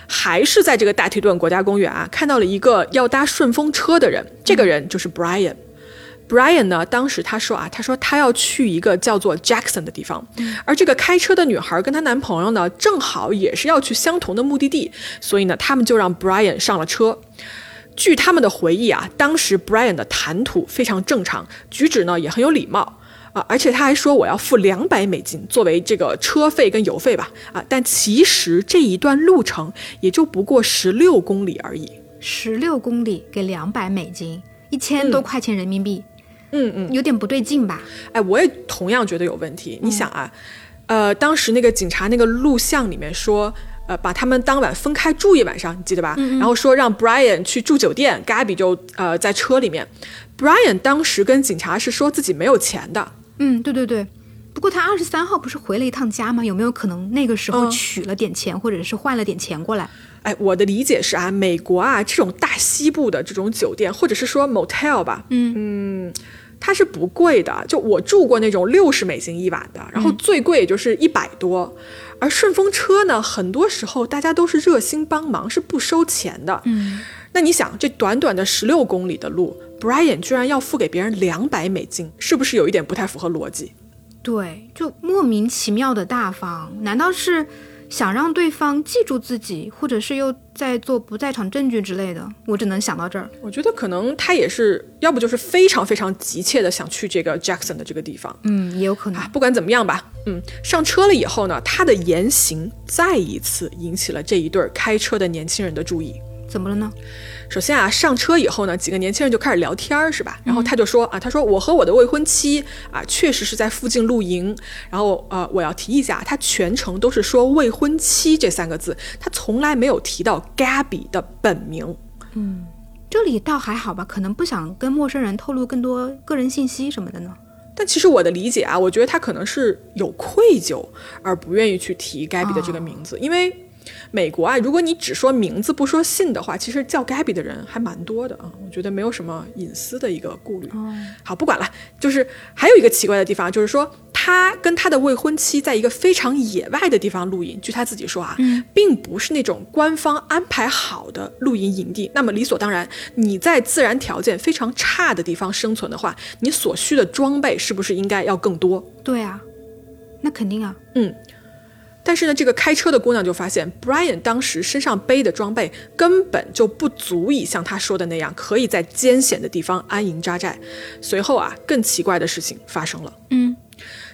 还是在这个大提顿国家公园啊，看到了一个要搭顺风车的人。这个人就是 Brian。Brian 呢，当时他说啊，他说他要去一个叫做 Jackson 的地方，而这个开车的女孩跟她男朋友呢，正好也是要去相同的目的地，所以呢，他们就让 Brian 上了车。据他们的回忆啊，当时 Brian 的谈吐非常正常，举止呢也很有礼貌啊，而且他还说我要付两百美金作为这个车费跟油费吧啊，但其实这一段路程也就不过十六公里而已。十六公里给两百美金，一千多块钱人民币，嗯嗯，有点不对劲吧？哎，我也同样觉得有问题。你想啊，呃，当时那个警察那个录像里面说，呃，把他们当晚分开住一晚上，你记得吧？然后说让 Brian 去住酒店，Gabby 就呃在车里面。Brian 当时跟警察是说自己没有钱的。嗯，对对对。不过他二十三号不是回了一趟家吗？有没有可能那个时候嗯取了点钱，或者是换了点钱过来？哎，我的理解是啊，美国啊这种大西部的这种酒店，或者是说 motel 吧，嗯它是不贵的。就我住过那种六十美金一晚的，然后最贵也就是一百多。而顺风车呢，很多时候大家都是热心帮忙，是不收钱的。嗯，那你想，这短短的十六公里的路，Brian 居然要付给别人两百美金，是不是有一点不太符合逻辑？对，就莫名其妙的大方，难道是想让对方记住自己，或者是又在做不在场证据之类的？我只能想到这儿。我觉得可能他也是，要不就是非常非常急切的想去这个 Jackson 的这个地方。嗯，也有可能。啊，不管怎么样吧，嗯，上车了以后呢，他的言行再一次引起了这一对儿开车的年轻人的注意。怎么了呢？首先啊，上车以后呢，几个年轻人就开始聊天儿，是吧？然后他就说啊，他说我和我的未婚妻啊，确实是在附近露营。然后呃，我要提一下，他全程都是说未婚妻这三个字，他从来没有提到 Gabby 的本名。嗯这里倒还好吧，可能不想跟陌生人透露更多个人信息什么的呢。但其实我的理解啊，我觉得他可能是有愧疚而不愿意去提 Gabby 的这个名字，因为美国啊，如果你只说名字不说姓的话，其实叫 Gabby 的人还蛮多的啊。我觉得没有什么隐私的一个顾虑。好，不管了，就是还有一个奇怪的地方，就是说他跟他的未婚妻在一个非常野外的地方露营，据他自己说啊，并不是那种官方安排好的露营营地。那么理所当然，你在自然条件非常差的地方生存的话，你所需的装备是不是应该要更多？对啊，那肯定啊。嗯，但是呢，这个开车的姑娘就发现，Brian 当时身上背的装备根本就不足以像他说的那样，可以在艰险的地方安营扎寨。随后啊，更奇怪的事情发生了。嗯，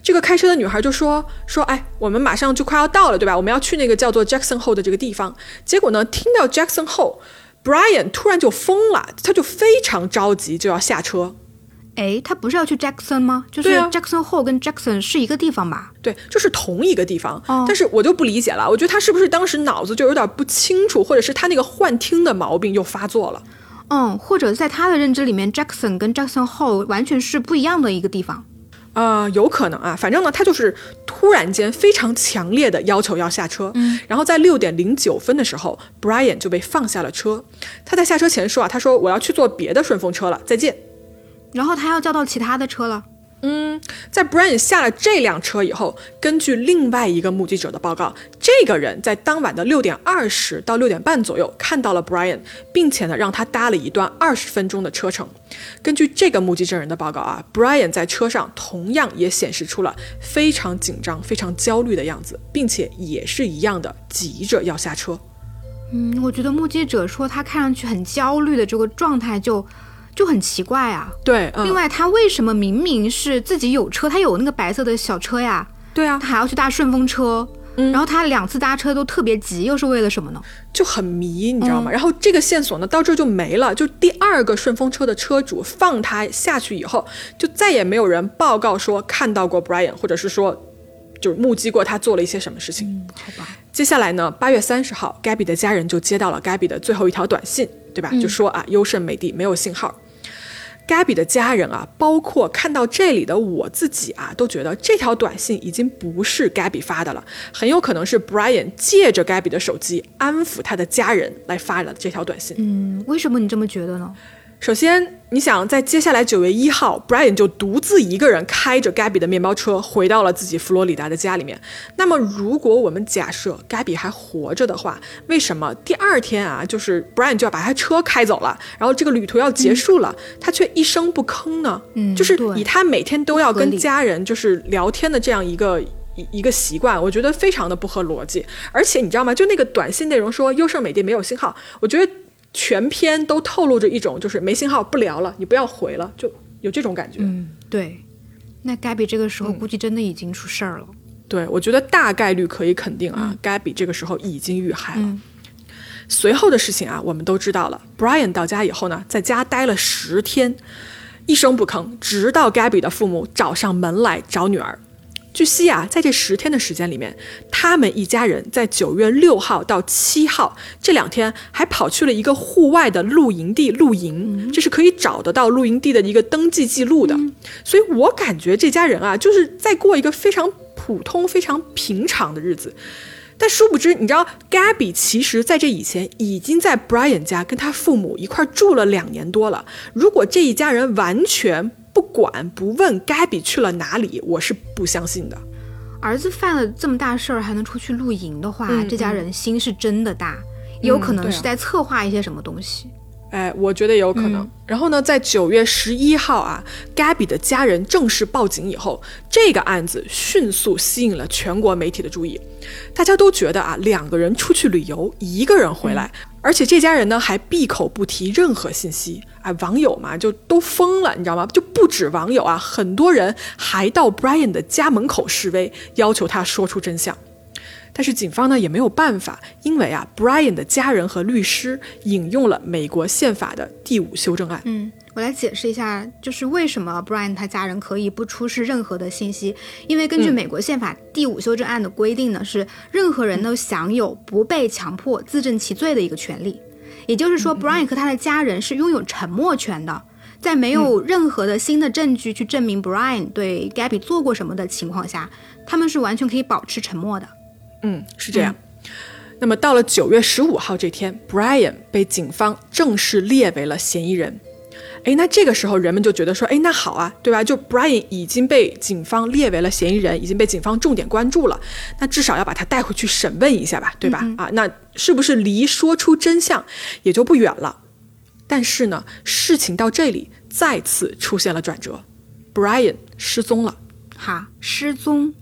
这个开车的女孩就说说，哎，我们马上就快要到了，对吧？我们要去那个叫做 Jackson Hole 的这个地方。结果呢，听到 Jackson Hole，Brian 突然就疯了，他就非常着急，就要下车。哎，他不是要去 Jackson 吗？就是 Jackson Hole 跟 Jackson 是一个地方吧？对，就是同一个地方，哦但是我就不理解了，我觉得他是不是当时脑子就有点不清楚，或者是他那个幻听的毛病又发作了？嗯，或者在他的认知里面，Jackson 跟 Jackson Hole 完全是不一样的一个地方。啊、有可能啊，反正呢，他就是突然间非常强烈的要求要下车，嗯，然后在六点零九分的时候，Brian 就被放下了车。他在下车前说啊，他说我要去坐别的顺风车了，再见。然后他要叫到其他的车了。嗯在 Brian 下了这辆车以后，根据另外一个目击者的报告，这个人在当晚的六点二十到六点半左右看到了 Brian，并且呢让他搭了一段二十分钟的车程。根据这个目击证人的报告啊，Brian 在车上同样也显示出了非常紧张、非常焦虑的样子，并且也是一样的急着要下车。嗯，我觉得目击者说他看上去很焦虑的这个状态就就很奇怪啊。对，嗯，另外，他为什么明明是自己有车，他有那个白色的小车呀，对啊他，还要去搭顺风车？然后他两次搭车都特别急，又是为了什么呢？就很迷，你知道吗？嗯然后这个线索呢，到这儿就没了。就第二个顺风车的车主放他下去以后，就再也没有人报告说看到过 Brian，或者是说就是目击过他做了一些什么事情。嗯，好吧，接下来呢，八月三十号，Gabby 的家人就接到了 Gabby 的最后一条短信，对吧？就说啊，优胜美地没有信号。Gabby 的家人啊，包括看到这里的我自己啊，都觉得这条短信已经不是 Gabby 发的了，很有可能是 Brian 借着 Gabby 的手机安抚他的家人来发了这条短信。嗯，为什么你这么觉得呢？首先，你想在接下来九月一号，Brian 就独自一个人开着 Gabby 的面包车回到了自己佛罗里达的家里面。那么，如果我们假设 Gabby 还活着的话，为什么第二天啊，就是 Brian 就要把他车开走了，然后这个旅途要结束了，他却一声不吭呢？嗯就是以他每天都要跟家人就是聊天的这样一个。一一个习惯，我觉得非常的不合逻辑。而且你知道吗？就那个短信内容说优胜美地没有信号，我觉得全篇都透露着一种就是没信号不聊了，你不要回了，就有这种感觉。嗯，对。那 Gabby 这个时候估计真的已经出事儿了。对，我觉得大概率可以肯定啊、g a b b y 这个时候已经遇害了。嗯随后的事情啊，我们都知道了。Brian 到家以后呢，在家待了十天，一声不吭，直到 Gabby 的父母找上门来找女儿。据悉啊，在这十天的时间里面，他们一家人在九月六号到七号这两天还跑去了一个户外的露营地露营，这是可以找得到露营地的一个登记记录的。所以我感觉这家人啊，就是在过一个非常普通、非常平常的日子。但殊不知，你知道，Gabby 其实在这以前已经在 Brian 家跟他父母一块儿住了两年多了。如果这一家人完全不管不问 Gabby 去了哪里，我是不相信的。儿子犯了这么大事儿还能出去露营的话，嗯这家人心是真的大，有可能是在策划一些什么东西。哎，我觉得有可能。然后呢，在九月十一号啊，Gabby 的家人正式报警以后，这个案子迅速吸引了全国媒体的注意。大家都觉得啊，两个人出去旅游，一个人回来，而且这家人呢还闭口不提任何信息。哎，网友嘛就都疯了，你知道吗？就不止网友啊，很多人还到 Brian 的家门口示威，要求他说出真相。但是警方呢也没有办法，因为啊，Brian 的家人和律师引用了美国宪法的第五修正案。嗯，我来解释一下，就是为什么 Brian 他家人可以不出示任何的信息，因为根据美国宪法第五修正案的规定呢，是任何人都享有不被强迫自证其罪的一个权利。也就是说，Brian 和他的家人是拥有沉默权的。在没有任何的新的证据去证明 Brian 对 Gabby 做过什么的情况下，他们是完全可以保持沉默的。嗯，是这样。那么到了九月十五号这天，Brian 被警方正式列为了嫌疑人。哎，那这个时候人们就觉得说，哎，那好啊，对吧？就 Brian 已经被警方列为了嫌疑人，已经被警方重点关注了，那至少要把他带回去审问一下吧，对吧？啊，那是不是离说出真相也就不远了？但是呢，事情到这里再次出现了转折，Brian 失踪了。哈，失踪，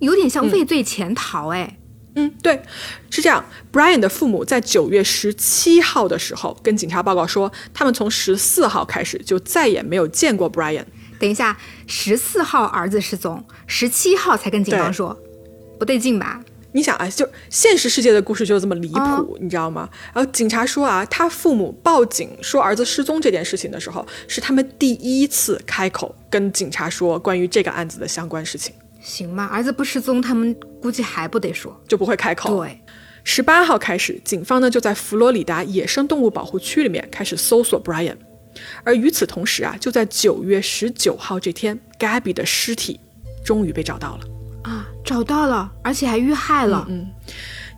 有点像畏罪潜逃哎。嗯，对，是这样。Brian 的父母在九月十七号的时候跟警察报告说，他们从十四号开始就再也没有见过 Brian。等一下，十四号儿子失踪，十七号才跟警方对说，不对劲吧？你想啊，就现实世界的故事就这么离谱，哦你知道吗？然后警察说啊，他父母报警说儿子失踪这件事情的时候，是他们第一次开口跟警察说关于这个案子的相关事情，行吧，儿子不失踪，他们估计还不得说。就不会开口。对，十八号开始，警方呢就在佛罗里达野生动物保护区里面开始搜索 Brian，而与此同时啊，就在九月十九号这天，Gabby 的尸体终于被找到了。啊，找到了，而且还遇害了。嗯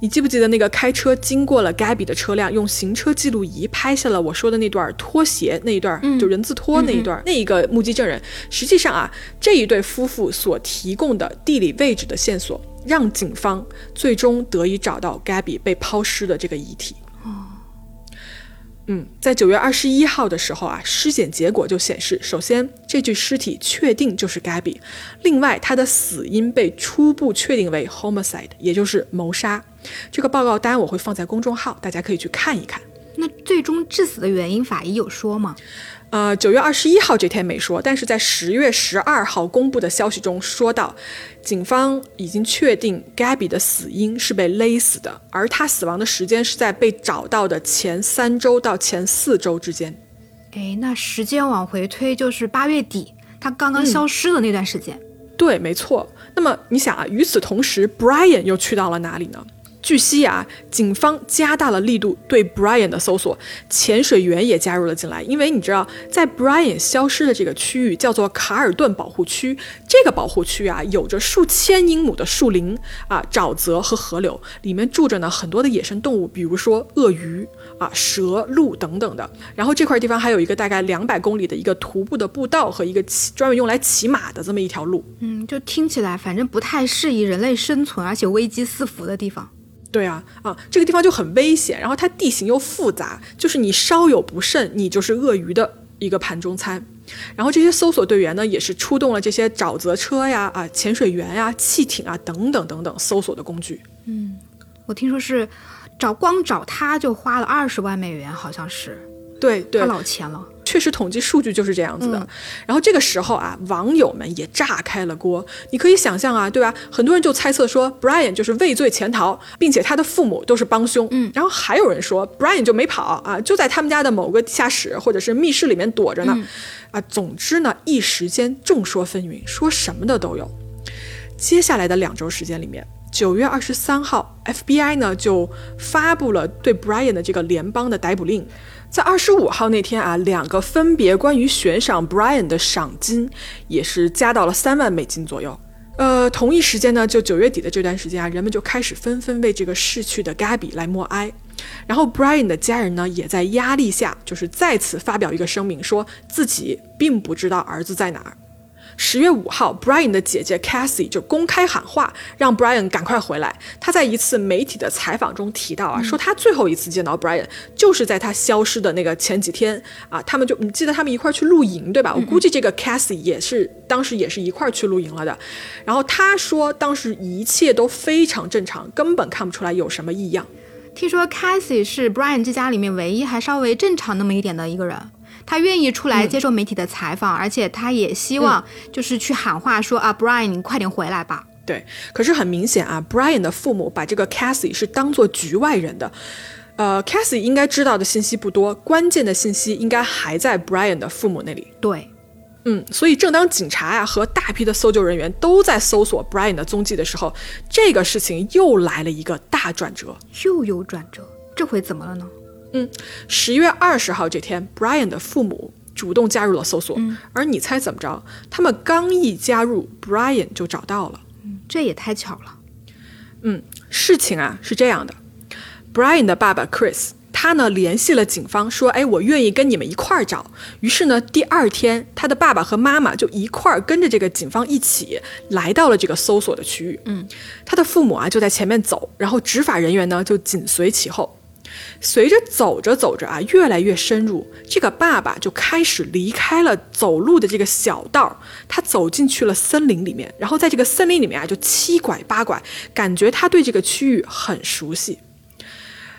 你记不记得那个开车经过了 Gabby 的车辆，用行车记录仪拍下了我说的那段拖鞋那一段，就人字拖那一段，那一个目击证人，实际上啊，这一对夫妇所提供的地理位置的线索，让警方最终得以找到 Gabby 被抛尸的这个遗体。嗯，在九月二十一号的时候啊，尸检结果就显示，首先这具尸体确定就是 Gabby，另外他的死因被初步确定为 homicide，也就是谋杀。这个报告单我会放在公众号，大家可以去看一看。那最终致死的原因，法医有说吗？呃，九月二十一号这天没说，但是在十月十二号公布的消息中说到，警方已经确定 Gabby 的死因是被勒死的，而她死亡的时间是在被找到的前三周到前四周之间。哎，那时间往回推就是八月底，他刚刚消失的那段时间。对，没错。那么你想啊，与此同时，Brian 又去到了哪里呢？据悉啊，警方加大了力度对 Brian 的搜索，潜水员也加入了进来。因为你知道，在 Brian 消失的这个区域叫做卡尔顿保护区，这个保护区啊，有着数千英亩的树林啊、沼泽和河流，里面住着呢很多的野生动物，比如说鳄鱼啊、蛇、鹿等等的。然后这块地方还有一个大概两百公里的一个徒步的步道和一个骑专门用来骑马的这么一条路。嗯，就听起来反正不太适宜人类生存，而且危机四伏的地方。对啊，啊，这个地方就很危险，然后它地形又复杂，就是你稍有不慎，你就是鳄鱼的一个盘中餐。然后这些搜索队员呢，也是出动了这些沼泽车呀、啊潜水员呀、汽艇啊等等等等搜索的工具。嗯我听说是找光找他就花了二十万美元，好像是对对他，老钱了。确实统计数据就是这样子的。然后这个时候啊，网友们也炸开了锅。你可以想象啊，对吧？很多人就猜测说，Brian 就是畏罪潜逃，并且他的父母都是帮凶。嗯，然后还有人说，Brian 就没跑啊，就在他们家的某个地下室或者是密室里面躲着呢。啊，总之呢，一时间众说纷纭，说什么的都有。接下来的两周时间里面，九月二十三号，FBI 呢就发布了对 Brian 的这个联邦的逮捕令。在二十五号那天啊，两个分别关于悬赏 Brian 的赏金也是加到了三万美金左右。呃，同一时间呢，就九月底的这段时间啊，人们就开始纷纷为这个逝去的 Gabby 来默哀。然后 Brian 的家人呢，也在压力下，就是再次发表一个声明，说自己并不知道儿子在哪儿。十月五号，Brian 的姐姐 Cassie 就公开喊话，让 Brian 赶快回来。他在一次媒体的采访中提到啊，说他最后一次见到 Brian 就是在他消失的那个前几天啊，他们就你记得他们一块儿去露营对吧？我估计这个 Cassie 也是当时也是一块儿去露营了的。然后他说当时一切都非常正常，根本看不出来有什么异样。听说 Cassie 是 Brian 这家里面唯一还稍微正常那么一点的一个人，他愿意出来接受媒体的采访，而且他也希望就是去喊话说、啊，Brian 你快点回来吧。对，可是很明显啊，Brian 的父母把这个 Cassie 是当做局外人的。呃，Cassie 应该知道的信息不多，关键的信息应该还在 Brian 的父母那里。对，嗯，所以正当警察呀、和大批的搜救人员都在搜索 Brian 的踪迹的时候，这个事情又来了一个大转折。又有转折，这回怎么了呢？十月二十号这天，Brian 的父母主动加入了搜索，而你猜怎么着？他们刚一加入，Brian 就找到了。嗯这也太巧了。嗯事情啊是这样的，Brian 的爸爸 Chris，他呢联系了警方，说：“哎，我愿意跟你们一块儿找。”于是呢，第二天他的爸爸和妈妈就一块儿跟着这个警方一起来到了这个搜索的区域。嗯，他的父母啊就在前面走，然后执法人员呢就紧随其后。随着走着走着啊，越来越深入，这个爸爸就开始离开了走路的这个小道，他走进去了森林里面，然后在这个森林里面啊，就七拐八拐，感觉他对这个区域很熟悉。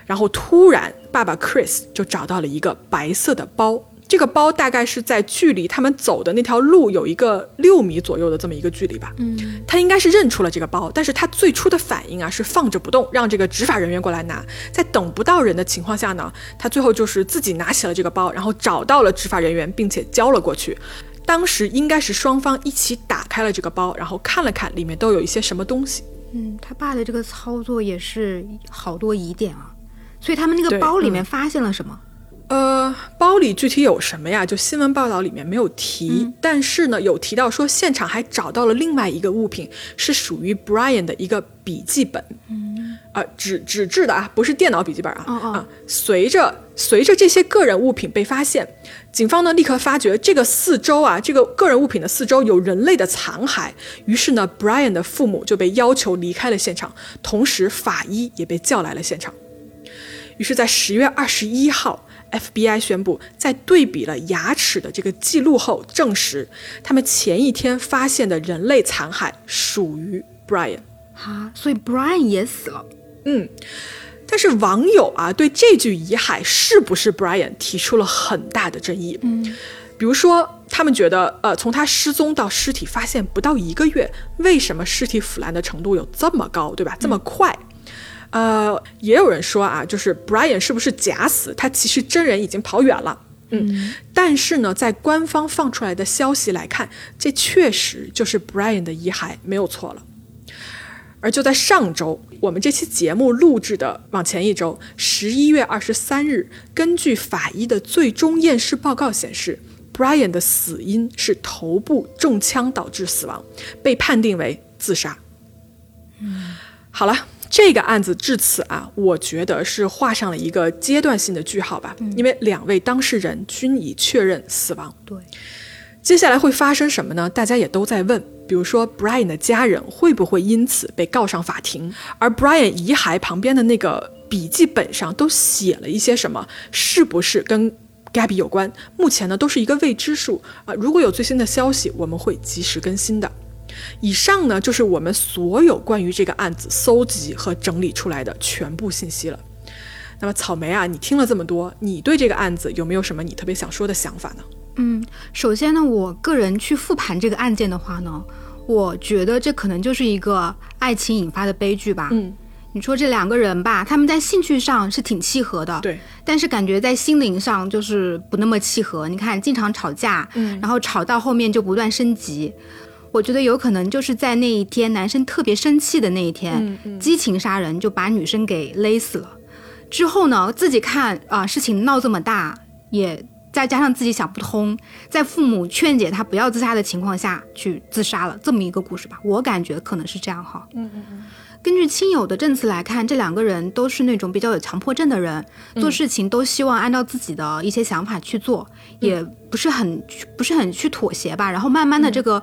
然后突然，爸爸 Chris 就找到了一个白色的包，这个包大概是在距离他们走的那条路有一个六米左右的这么一个距离吧。嗯，他应该是认出了这个包，但是他最初的反应啊是放着不动，让这个执法人员过来拿。在等不到人的情况下呢，他最后就是自己拿起了这个包，然后找到了执法人员，并且交了过去。当时应该是双方一起打开了这个包，然后看了看里面都有一些什么东西。嗯，他爸的这个操作也是好多疑点啊。所以他们那个包里嗯面发现了什么？呃，包里具体有什么呀？就新闻报道里面没有提，但是呢，有提到说现场还找到了另外一个物品，是属于 Brian 的一个笔记本，嗯，啊、纸纸质的啊，不是电脑笔记本啊，哦哦。啊，随着随着这些个人物品被发现，警方呢立刻发觉这个四周啊，这个个人物品的四周有人类的残骸，于是呢，Brian 的父母就被要求离开了现场，同时法医也被叫来了现场。于是，在十月二十一号，FBI 宣布，在对比了牙齿的这个记录后，证实他们前一天发现的人类残骸属于 Brian。啊，所以 Brian 也死了。嗯，但是网友啊对这具遗骸是不是 Brian 提出了很大的争议。嗯，比如说他们觉得，呃，从他失踪到尸体发现不到一个月，为什么尸体腐烂的程度有这么高，对吧？这么快？呃，也有人说啊，就是 Brian 是不是假死？他其实真人已经跑远了。嗯，但是呢，在官方放出来的消息来看，这确实就是 Brian 的遗骸，没有错了。而就在上周，我们这期节目录制的往前一周，十一月二十三日，根据法医的最终验尸报告显示，Brian 的死因是头部中枪导致死亡，被判定为自杀。嗯，好了。这个案子至此啊，我觉得是画上了一个阶段性的句号吧，因为两位当事人均已确认死亡。对，接下来会发生什么呢？大家也都在问，比如说 Brian 的家人会不会因此被告上法庭？而 Brian 遗骸旁边的那个笔记本上都写了一些什么？是不是跟 Gabby 有关？目前呢，都是一个未知数啊。如果有最新的消息，我们会及时更新的。以上呢，就是我们所有关于这个案子搜集和整理出来的全部信息了。那么，草莓啊，你听了这么多，你对这个案子有没有什么你特别想说的想法呢？嗯，首先呢，我个人去复盘这个案件的话呢，我觉得这可能就是一个爱情引发的悲剧吧。嗯，你说这两个人吧，他们在兴趣上是挺契合的，对，但是感觉在心灵上就是不那么契合。你看，经常吵架，嗯，然后吵到后面就不断升级。我觉得有可能就是在那一天，男生特别生气的那一天，激情杀人就把女生给勒死了。之后呢，自己看啊，事情闹这么大，也再加上自己想不通，在父母劝解他不要自杀的情况下去自杀了，这么一个故事吧。我感觉可能是这样哈。嗯嗯嗯。根据亲友的证词来看，这两个人都是那种比较有强迫症的人，做事情都希望按照自己的一些想法去做，也不是很不是很去妥协吧。然后慢慢的这个。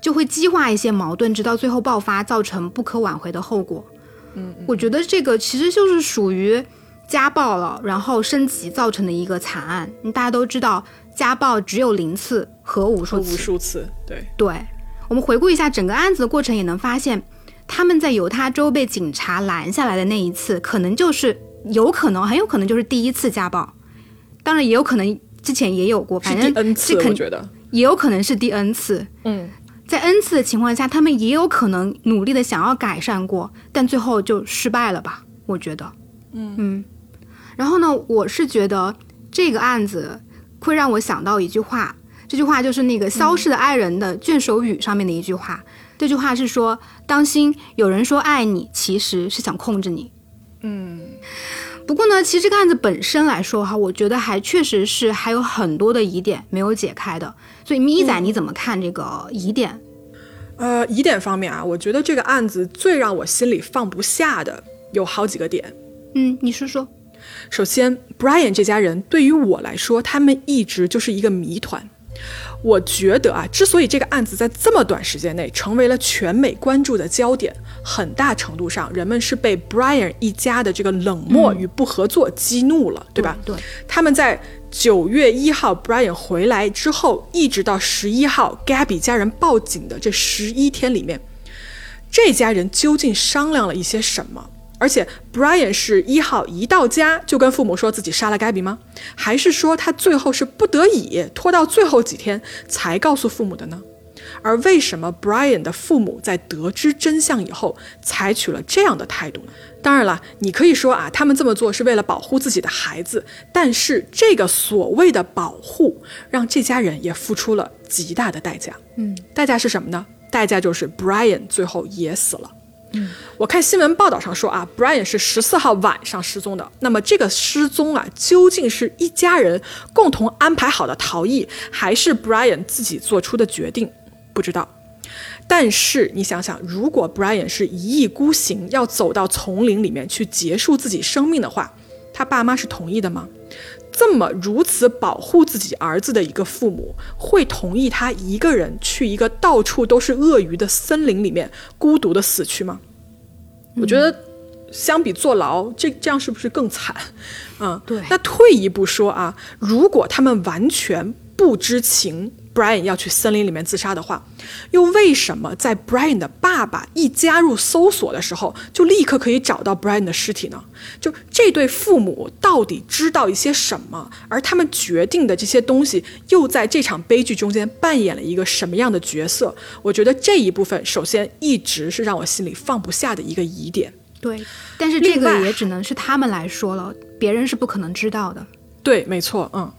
就会激化一些矛盾，直到最后爆发，造成不可挽回的后果。嗯，我觉得这个其实就是属于家暴了，然后升级造成的一个惨案。大家都知道，家暴只有零次和无数次。无数次，对对。我们回顾一下整个案子的过程，也能发现，他们在犹他州被警察拦下来的那一次，可能就是有可能，很有可能就是第一次家暴。当然，也有可能之前也有过，反正第 N 次，我觉得也有可能是第 N 次。嗯。在 N 次的情况下，他们也有可能努力的想要改善过，但最后就失败了吧？我觉得，嗯嗯。然后呢，我是觉得这个案子会让我想到一句话，这句话就是那个消失的爱人的卷首语上面的一句话。这句话是说：“当心，有人说爱你，其实是想控制你。”嗯。不过呢，其实这个案子本身来说哈，我觉得还确实是还有很多的疑点没有解开的。所以咪仔你怎么看这个疑点？呃，疑点方面啊，我觉得这个案子最让我心里放不下的有好几个点。嗯，你说说。首先，Brian 这家人对于我来说，他们一直就是一个谜团。我觉得啊，之所以这个案子在这么短时间内成为了全美关注的焦点，很大程度上人们是被 Brian 一家的这个冷漠与不合作激怒了，对吧？对。他们在九月一号 Brian 回来之后，一直到十一号 Gabby 家人报警的这十一天里面，这家人究竟商量了一些什么？而且，Brian 是一号一到家就跟父母说自己杀了 Gabby 吗？还是说他最后是不得已拖到最后几天才告诉父母的呢？而为什么 Brian 的父母在得知真相以后采取了这样的态度呢？当然了，你可以说啊，他们这么做是为了保护自己的孩子，但是这个所谓的保护让这家人也付出了极大的代价。嗯，代价是什么呢？代价就是 Brian 最后也死了。嗯，我看新闻报道上说啊，Brian 是十四号晚上失踪的。那么这个失踪啊，究竟是一家人共同安排好的逃逸，还是 Brian 自己做出的决定？不知道。但是你想想，如果 Brian 是一意孤行，要走到丛林里面去结束自己生命的话，他爸妈是同意的吗？这么如此保护自己儿子的一个父母，会同意他一个人去一个到处都是鳄鱼的森林里面孤独的死去吗？我觉得，相比坐牢，这这样是不是更惨？嗯，对。那退一步说啊，如果他们完全不知情、Brian 要去森林里面自杀的话，又为什么在 Brian 的爸爸一加入搜索的时候，就立刻可以找到 Brian 的尸体呢？就这对父母到底知道一些什么？而他们决定的这些东西，又在这场悲剧中间扮演了一个什么样的角色？我觉得这一部分，首先一直是让我心里放不下的一个疑点。对，但是这个也只能是他们来说了，别人是不可能知道的。对，没错，嗯。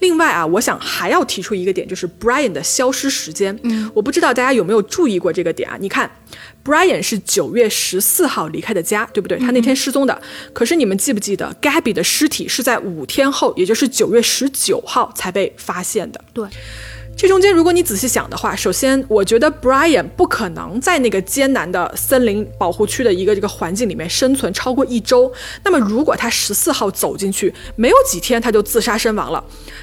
另外啊，我想还要提出一个点，就是 Brian 的消失时间。嗯，我不知道大家有没有注意过这个点啊？你看，Brian 是九月十四号离开的家，对不对？他那天失踪的。可是你们记不记得，Gabby 的尸体是在五天后，也就是九月十九号才被发现的。对，这中间，如果你仔细想的话，首先，我觉得 Brian 不可能在那个艰难的森林保护区的一个这个环境里面生存超过一周。那么，如果他十四号走进去，没有几天他就自杀身亡了，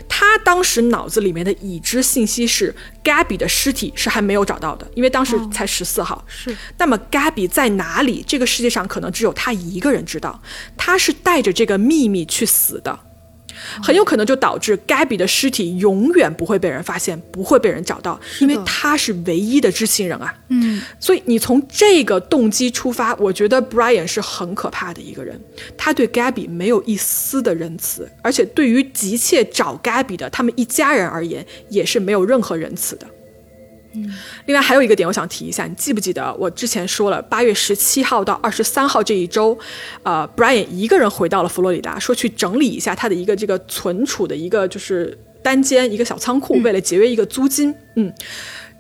他当时脑子里面的已知信息是 Gabby 的尸体是还没有找到的，因为当时才十四号。是。那么 Gabby 在哪里？这个世界上可能只有他一个人知道，他是带着这个秘密去死的。很有可能就导致 Gabby 的尸体永远不会被人发现，不会被人找到，因为他是唯一的知情人啊。嗯，所以你从这个动机出发，我觉得 Brian 是很可怕的一个人。他对 Gabby 没有一丝的仁慈，而且对于急切找 Gabby 的他们一家人而言，也是没有任何仁慈的。嗯另外还有一个点，我想提一下，你记不记得我之前说了，八月十七号到二十三号这一周，呃，Brian 一个人回到了佛罗里达，说去整理一下他的一个这个存储的一个就是单间一个小仓库，为了节约一个租金。嗯，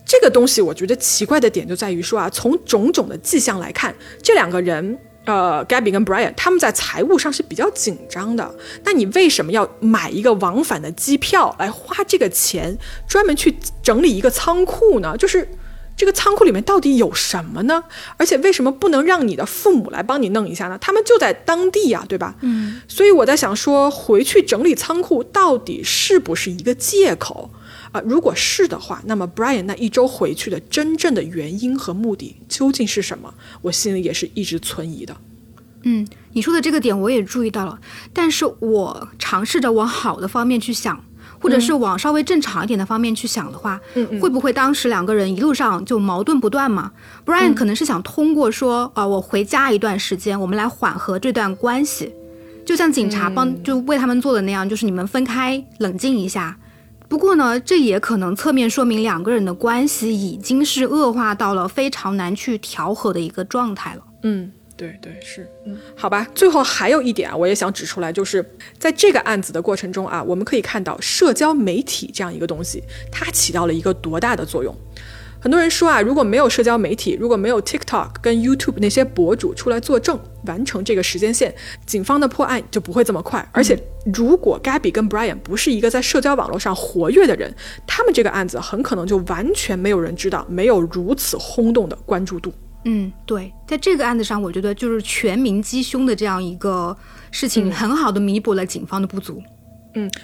这个东西我觉得奇怪的点就在于说啊，从种种的迹象来看，这两个人。呃，Gabby 跟 Brian 他们在财务上是比较紧张的。那你为什么要买一个往返的机票来花这个钱，专门去整理一个仓库呢？就是这个仓库里面到底有什么呢？而且为什么不能让你的父母来帮你弄一下呢？他们就在当地呀，对吧？嗯。所以我在想说，回去整理仓库到底是不是一个借口啊？如果是的话，那么 Brian 那一周回去的真正的原因和目的究竟是什么？我心里也是一直存疑的。嗯，你说的这个点我也注意到了，但是我尝试着往好的方面去想，或者是往稍微正常一点的方面去想的话，嗯会不会当时两个人一路上就矛盾不断嘛？Brian 可能是想通过说，啊、我回家一段时间，我们来缓和这段关系，就像警察帮、就为他们做的那样，就是你们分开冷静一下。不过呢，这也可能侧面说明两个人的关系已经是恶化到了非常难去调和的一个状态了。嗯，对对是，嗯，好吧。最后还有一点啊，我也想指出来，就是在这个案子的过程中啊，我们可以看到社交媒体这样一个东西，它起到了一个多大的作用。很多人说啊，如果没有社交媒体，如果没有 TikTok 跟 YouTube 那些博主出来作证，完成这个时间线，警方的破案就不会这么快。而且，如果 Gabby 跟 Brian 不是一个在社交网络上活跃的人，他们这个案子很可能就完全没有人知道，没有如此轰动的关注度。嗯，对，在这个案子上，我觉得就是全民缉凶的这样一个事情，很好的弥补了警方的不足。嗯，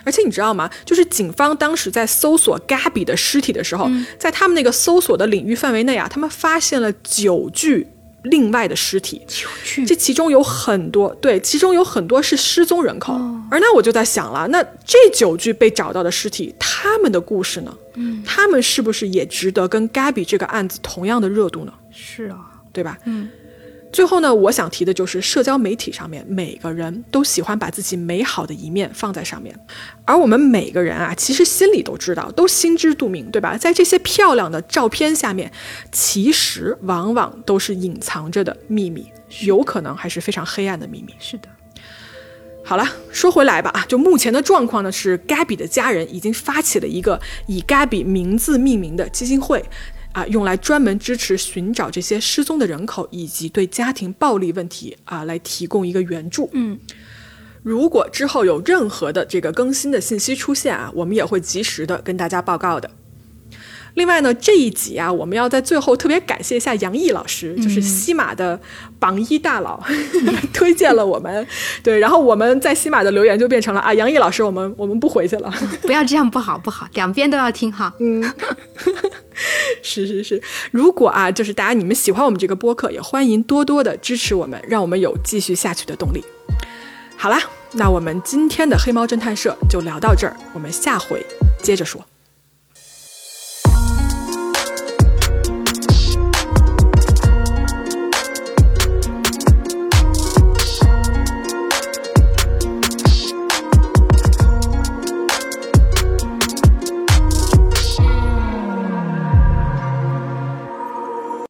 而且你知道吗？就是警方当时在搜索 Gabby 的尸体的时候，在他们那个搜索的领域范围内啊，他们发现了九具另外的尸体，具这其中有很多对，其中有很多是失踪人口。而那我就在想了，那这九具被找到的尸体，他们的故事呢？嗯，他们是不是也值得跟 Gabby 这个案子同样的热度呢？是啊，对吧？嗯。最后呢，我想提的就是社交媒体上面，每个人都喜欢把自己美好的一面放在上面，而我们每个人啊，其实心里都知道，都心知肚明，对吧？在这些漂亮的照片下面，其实往往都是隐藏着的秘密，有可能还是非常黑暗的秘密。是的，好了，说回来吧啊，就目前的状况呢，是 Gabby 的家人已经发起了一个以 Gabby 名字命名的基金会。啊，用来专门支持寻找这些失踪的人口，以及对家庭暴力问题啊来提供一个援助。嗯，如果之后有任何的这个更新的信息出现啊，我们也会及时的跟大家报告的。另外呢，这一集啊，我们要在最后特别感谢一下杨毅老师，就是西马的榜一大佬，推荐了我们。对，然后我们在西马的留言就变成了啊，杨毅老师，我们我们不回去了。不要这样，不好不好，两边都要听哈。嗯，是是是，如果啊，就是大家你们喜欢我们这个播客，也欢迎多多的支持我们，让我们有继续下去的动力。好啦，那我们今天的黑猫侦探社就聊到这儿，我们下回接着说。